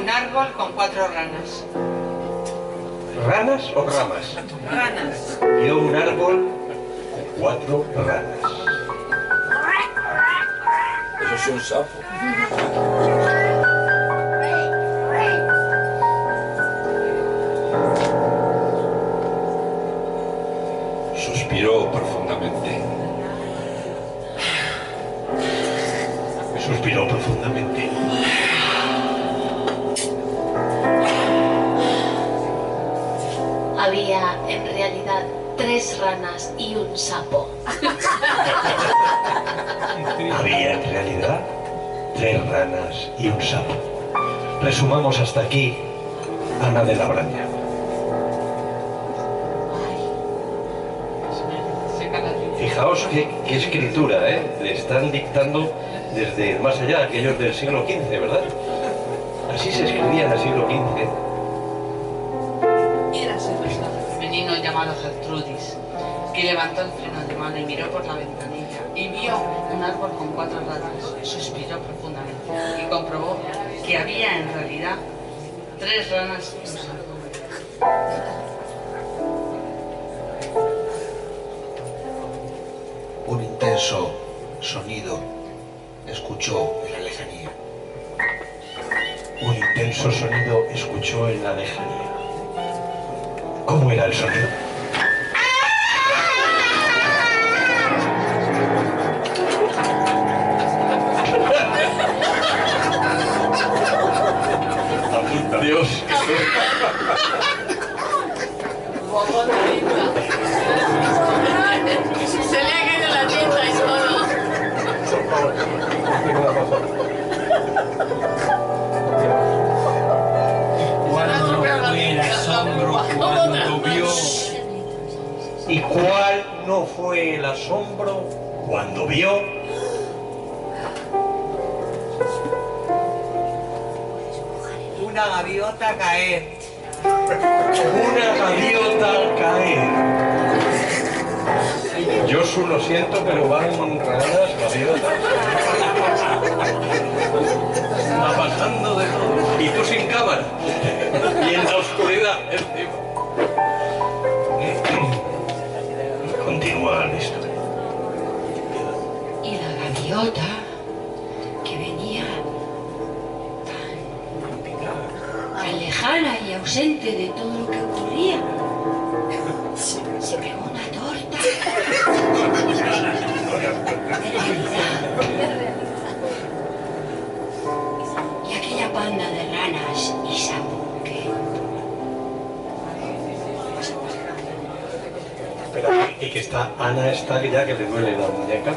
S15: Un árbol con cuatro ranas.
S1: ¿Ranas o ramas?
S15: Ranas.
S1: Vio un árbol con cuatro ranas.
S13: Eso es un sapo.
S14: Tres ranas y un sapo.
S1: Había en realidad tres ranas y un sapo. Resumamos hasta aquí Ana de la Braña. Fijaos qué, qué escritura, ¿eh? Le están dictando desde más allá, aquellos del siglo XV, ¿verdad? Así se escribía en el siglo XV.
S15: Llamado Gertrudis, que levantó el freno de mano y miró por la ventanilla y vio un árbol con cuatro ranas. Suspiró profundamente y comprobó que había en realidad tres ranas un sapo.
S18: Un intenso sonido escuchó en la lejanía.
S1: Un intenso sonido escuchó en la lejanía. ¿Cómo era el sonido?
S2: Se le ha caído la tinta y todo.
S1: ¿Cuál no fue el asombro cuando vio? ¿Y cuál no fue el asombro cuando vio?
S19: Una gaviota caer.
S1: Una gaviota al caer. Yo su lo siento, pero van raras gaviotas. Va pasando de todo. Y tú sin cámara. Y en la oscuridad. Continúa la historia.
S5: Y la gaviota ausente de todo lo que ocurría, se pegó una torta. De realidad. Y aquella panda de ranas y sapos que
S1: Espera, y que está, Ana está ya que le duele la muñeca.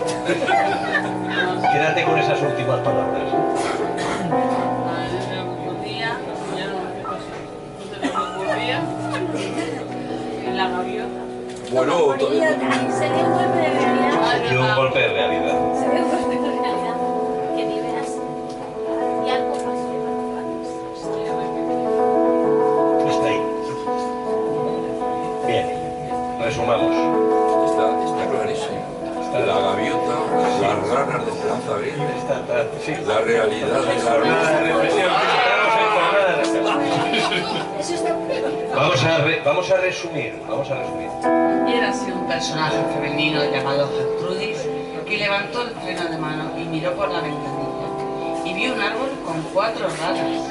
S1: Quédate con esas últimas palabras.
S13: Bueno, todavía
S14: Se dio un golpe de realidad.
S1: Dio un golpe de realidad.
S14: Se dio un golpe de realidad. Que. Y algo pasó.
S1: Hasta ahí. Bien, resumamos.
S13: Está, está clarísimo. La gaviota, las ranas de Plaza Aguirre, la realidad de la
S20: Eso está
S1: Vamos a, re- vamos a resumir, vamos a resumir.
S15: Personaje femenino llamado Gertrudis que levantó el freno de mano y miró por la ventanilla y vio un árbol con cuatro ranas.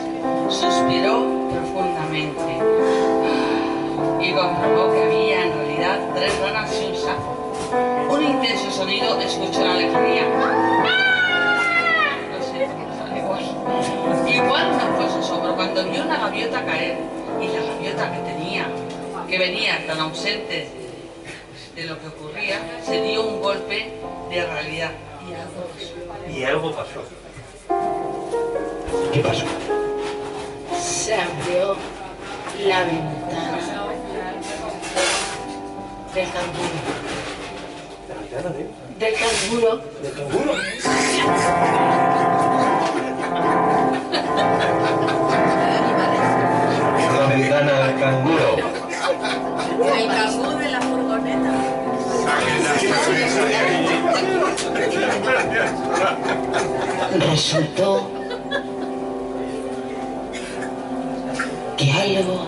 S15: Suspiró profundamente y comprobó que había en realidad tres ranas y un sapo. Un intenso sonido escuchó en la lejanía. Siento, me sale igual. No fue su asombro cuando vio una gaviota caer y la gaviota que tenía, que venía tan ausente lo que ocurría, se dio un golpe de realidad y algo pasó.
S1: Y algo pasó. ¿Qué pasó?
S21: Se abrió la ventana del canguro. Del canguro.
S1: ¿Del canguro?
S16: Resultó que algo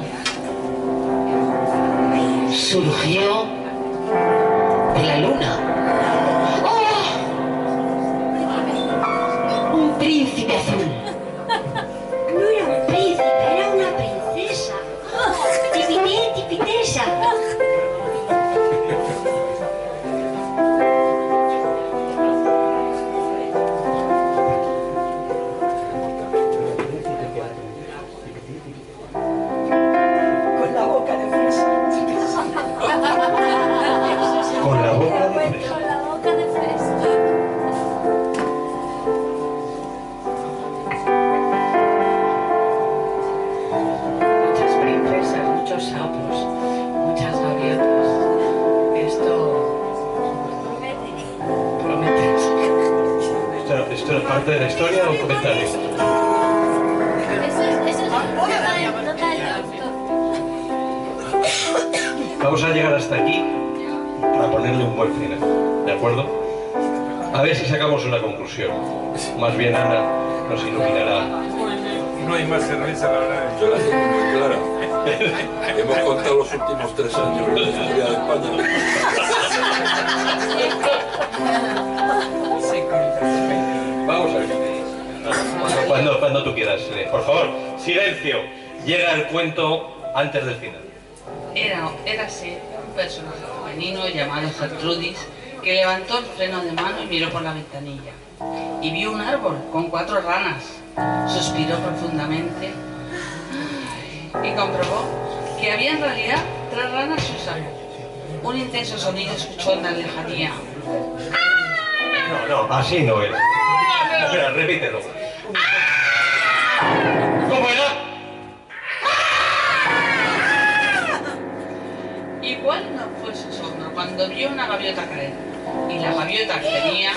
S16: de la
S1: historia o comentario?
S14: Eso es, eso es nota del- nota del doctor.
S1: Vamos a llegar hasta aquí para ponerle un buen final, ¿de acuerdo? A ver si sacamos una conclusión. Más bien Ana nos iluminará.
S3: No hay más cerveza, la verdad.
S13: Yo la tengo muy clara. Hemos contado los últimos tres años de la historia de España.
S1: Cuando, cuando, tú quieras. eh, Por favor, silencio. Llega el cuento antes del final.
S15: Era, érase un personaje femenino llamado Gertrudis que levantó el freno de mano y miró por la ventanilla. Y vio un árbol con cuatro ranas. Suspiró profundamente y comprobó que había en realidad tres ranas y un intenso sonido escuchó en la lejanía.
S1: No, no, así no era. Espera, repítelo.
S15: Una gaviota caer. Y la gaviota que venía,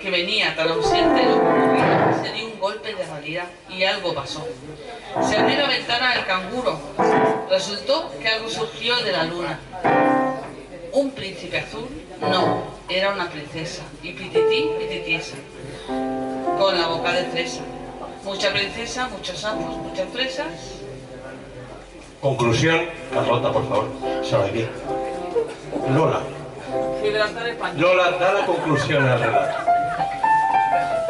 S15: que venía tan ausente lo ocurría, se dio un golpe de realidad y algo pasó. Se abrió la ventana del canguro. Resultó que algo surgió de la luna. Un príncipe azul, no, era una princesa. Y pitití, pititiesa. Con la boca de fresa. Mucha princesa, muchos sapos, muchas fresas.
S1: Conclusión, Carlota, por favor. Sobre aquí. Lola. Lola, da la conclusión al relato.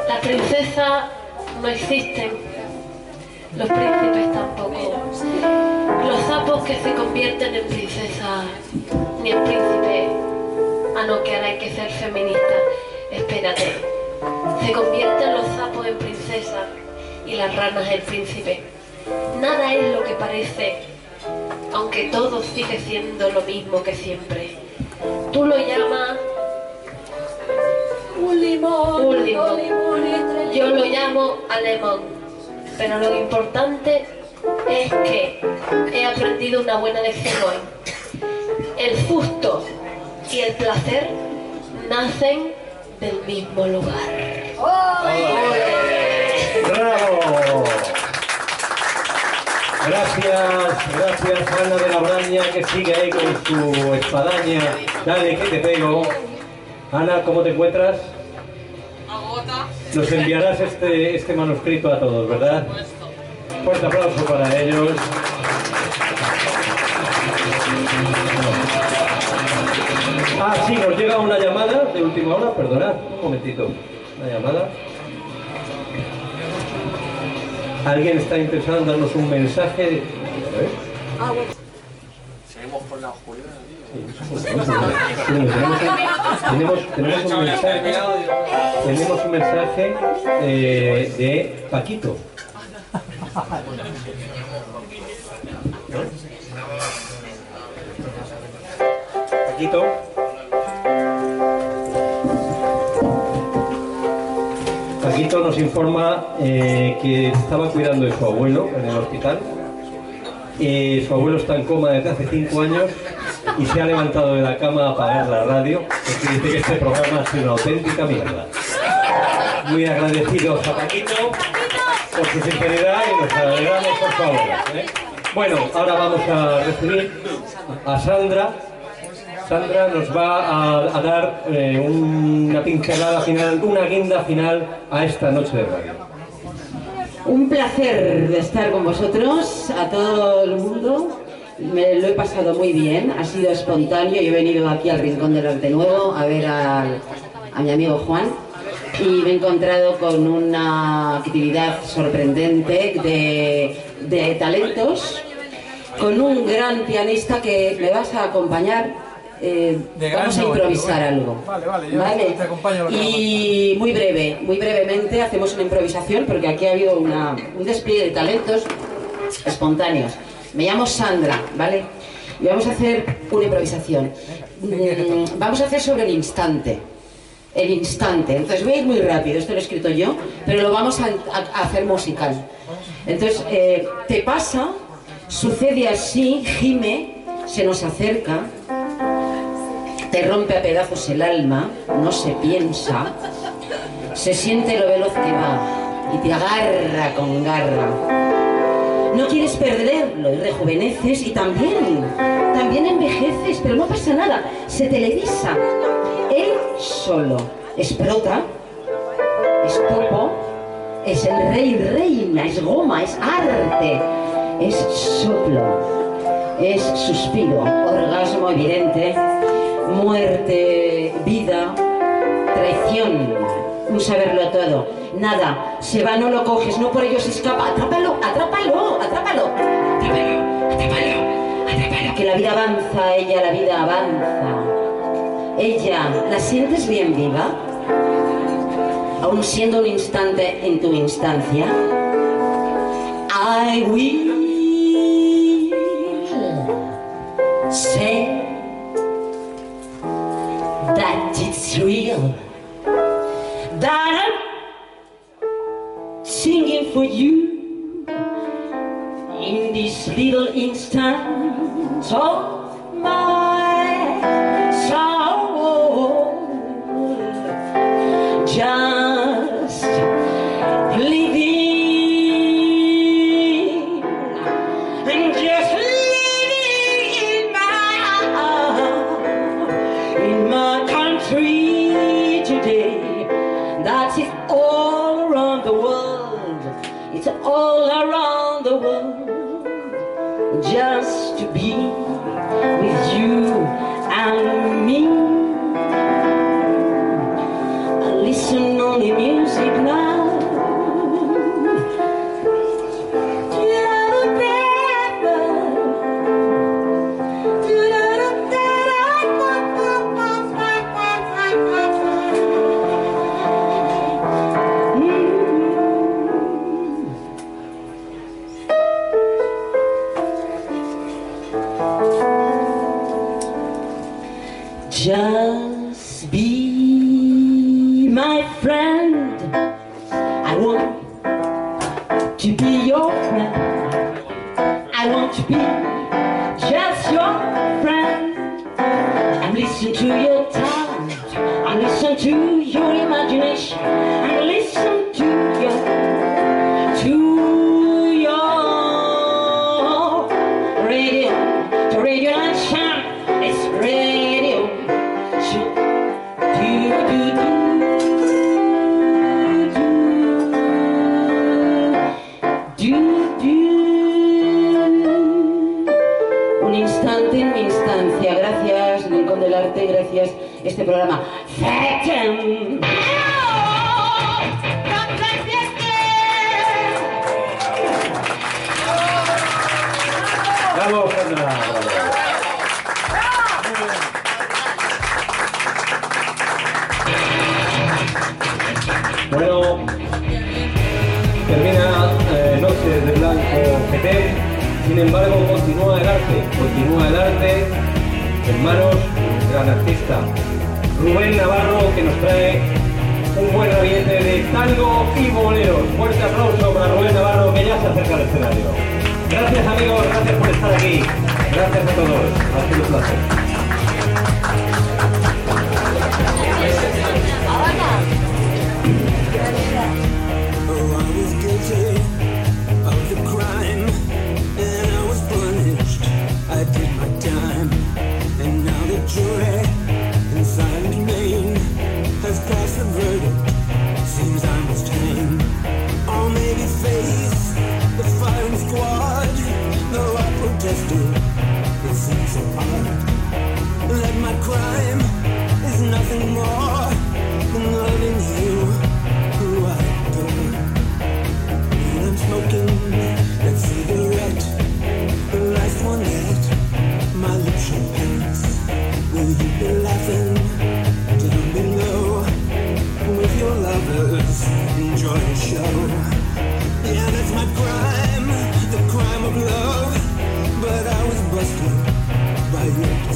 S14: Las princesas no existen, los príncipes tampoco. Los sapos que se convierten en princesas ni en príncipe. Ah, no, que ahora hay que ser feminista. Espérate. Se convierten los sapos en princesas y las ranas en príncipe. Nada es lo que parece, aunque todo sigue siendo lo mismo que siempre. Tú lo llamas
S20: Un limón.
S14: un limón. Yo lo llamo alemán, pero lo importante es que he aprendido una buena lección hoy. El susto y el placer nacen del mismo lugar.
S1: ¡Bravo! Gracias, gracias Ana de la Braña que sigue ahí con su espadaña. Dale, que te pego. Ana, ¿cómo te encuentras?
S15: Agota.
S1: Nos enviarás este, este manuscrito a todos, ¿verdad? Fuerte aplauso para ellos. Ah, sí, nos llega una llamada de última hora, perdonad, un momentito. Una llamada. ¿Alguien está interesado en darnos un mensaje? A ver.
S7: Seguimos por la oscuridad.
S1: Tenemos, tenemos un mensaje, tenemos un mensaje eh, de Paquito. Paquito. Paquito nos informa eh, que estaba cuidando de su abuelo en el hospital. Su abuelo está en coma desde hace cinco años y se ha levantado de la cama a apagar la radio porque dice que este programa es una auténtica mierda. Muy agradecidos a Paquito por su sinceridad y nos alegramos por favor. ¿eh? Bueno, ahora vamos a recibir a Sandra. Sandra nos va a, a dar eh, una pincelada final, una guinda final a esta noche de radio.
S21: Un placer de estar con vosotros, a todo el mundo. Me lo he pasado muy bien, ha sido espontáneo. Yo he venido aquí al Rincón del Arte Nuevo a ver a mi amigo Juan y me he encontrado con una actividad sorprendente de, de talentos, con un gran pianista que me vas a acompañar. Eh, vamos a improvisar algo.
S7: Vale, vale, yo
S21: ¿Vale?
S7: te acompaño a
S21: Y muy breve, muy brevemente hacemos una improvisación porque aquí ha habido una- un despliegue de talentos espontáneos. Me llamo Sandra, ¿vale? Y vamos a hacer una improvisación. Mm, Vamos a hacer sobre el instante. El instante. Entonces voy a ir muy rápido, esto lo he escrito yo, pero lo vamos a, a- a hacer musical. Entonces, eh, te pasa, sucede así, gime, se nos acerca, te rompe a pedazos el alma, no se piensa, se siente lo veloz que va y te agarra con garra. No quieres perderlo y rejuveneces y también, también envejeces, pero no pasa nada, se televisa. Él solo es prota, es topo, es el rey reina, es goma, es arte, es soplo, es suspiro, orgasmo evidente, muerte, vida, traición, un saberlo todo. Nada, se va, no lo coges, no por ello se escapa. Atrápalo, atrápalo, atrápalo, atrápalo, atrápalo, atrápalo. Que la vida avanza, ella la vida avanza. Ella, ¿la sientes bien viva? Aún siendo un instante en tu instancia. I will say it's real. That I'm singing for you in this little instant of my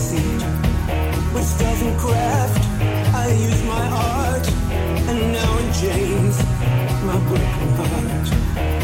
S22: seed doesn't craft. I use my art, and now in chains, my broken heart.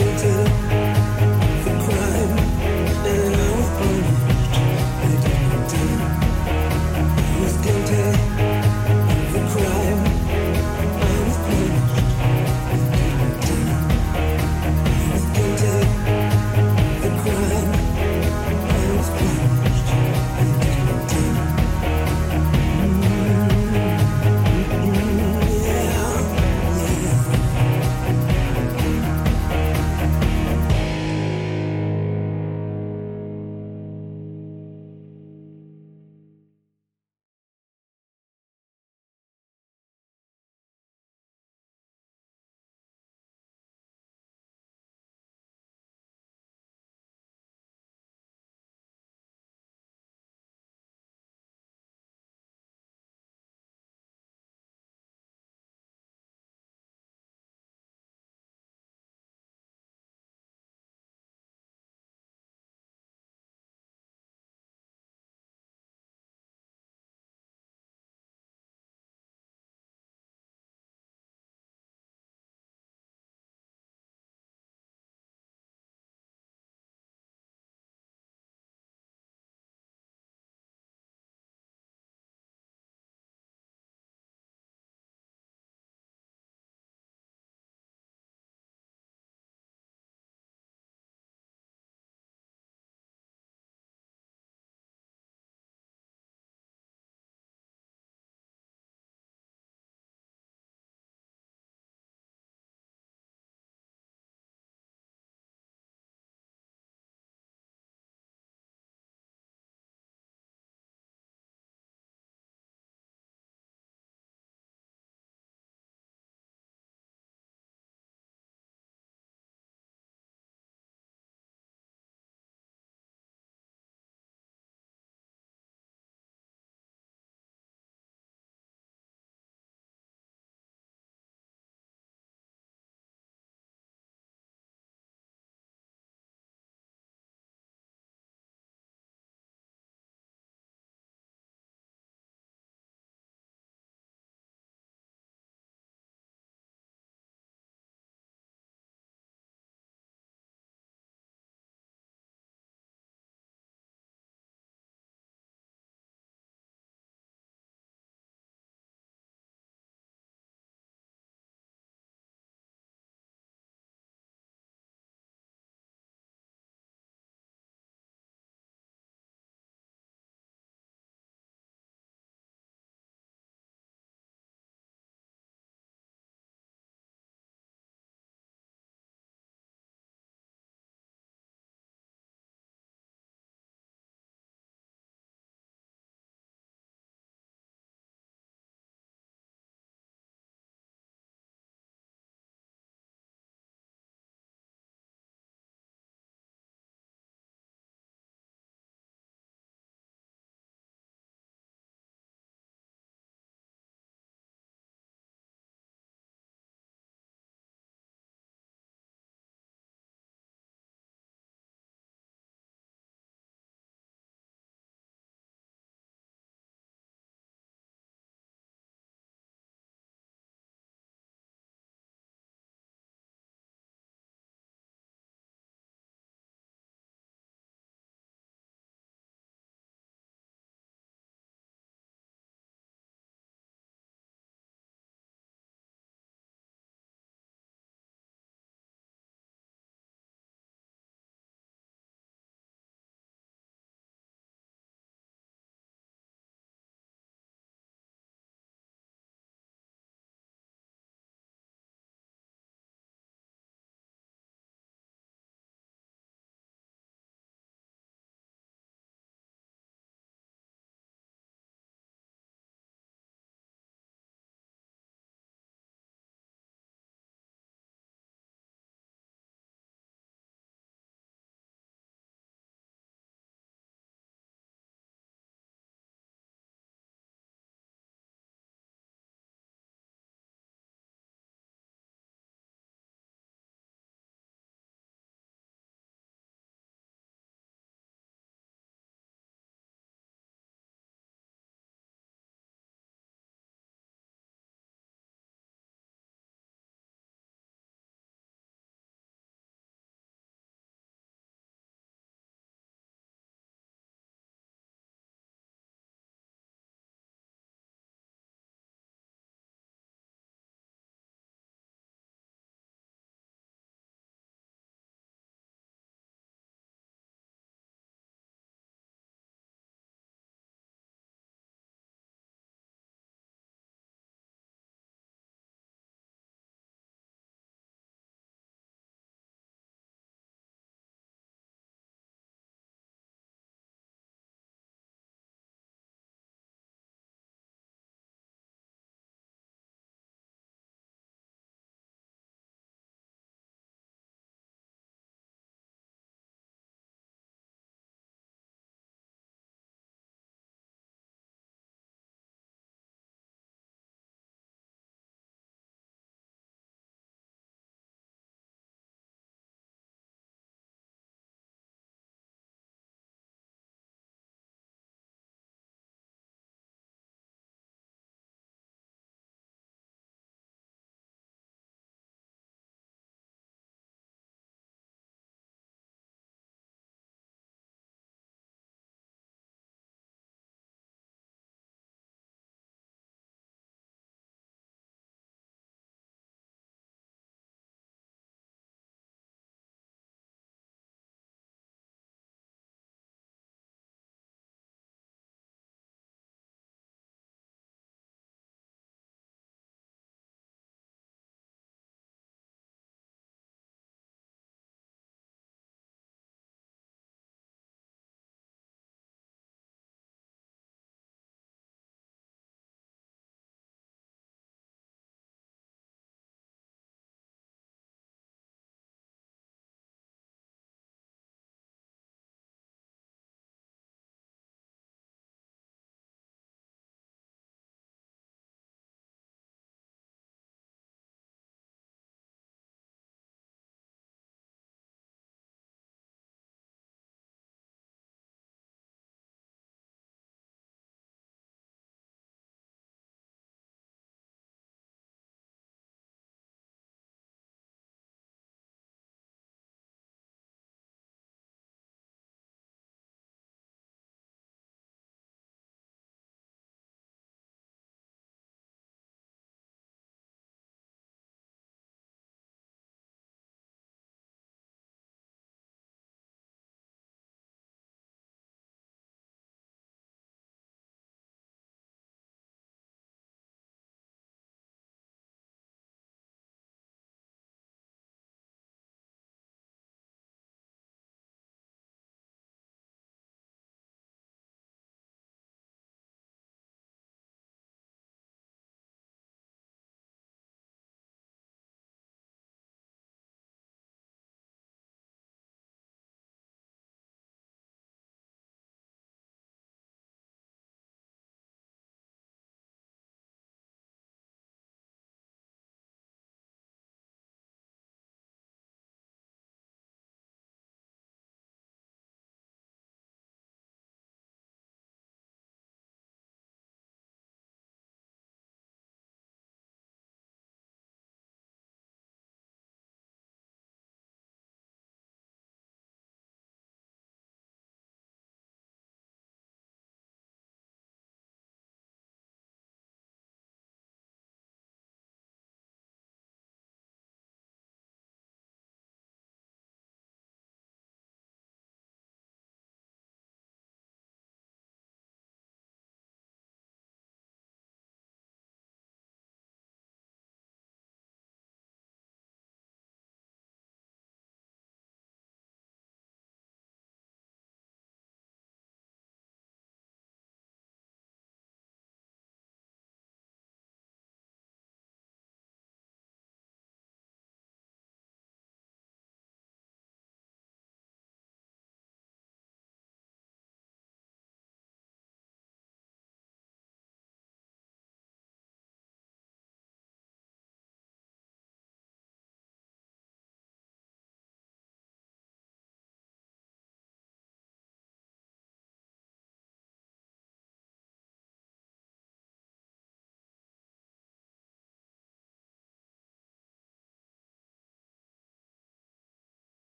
S22: can do.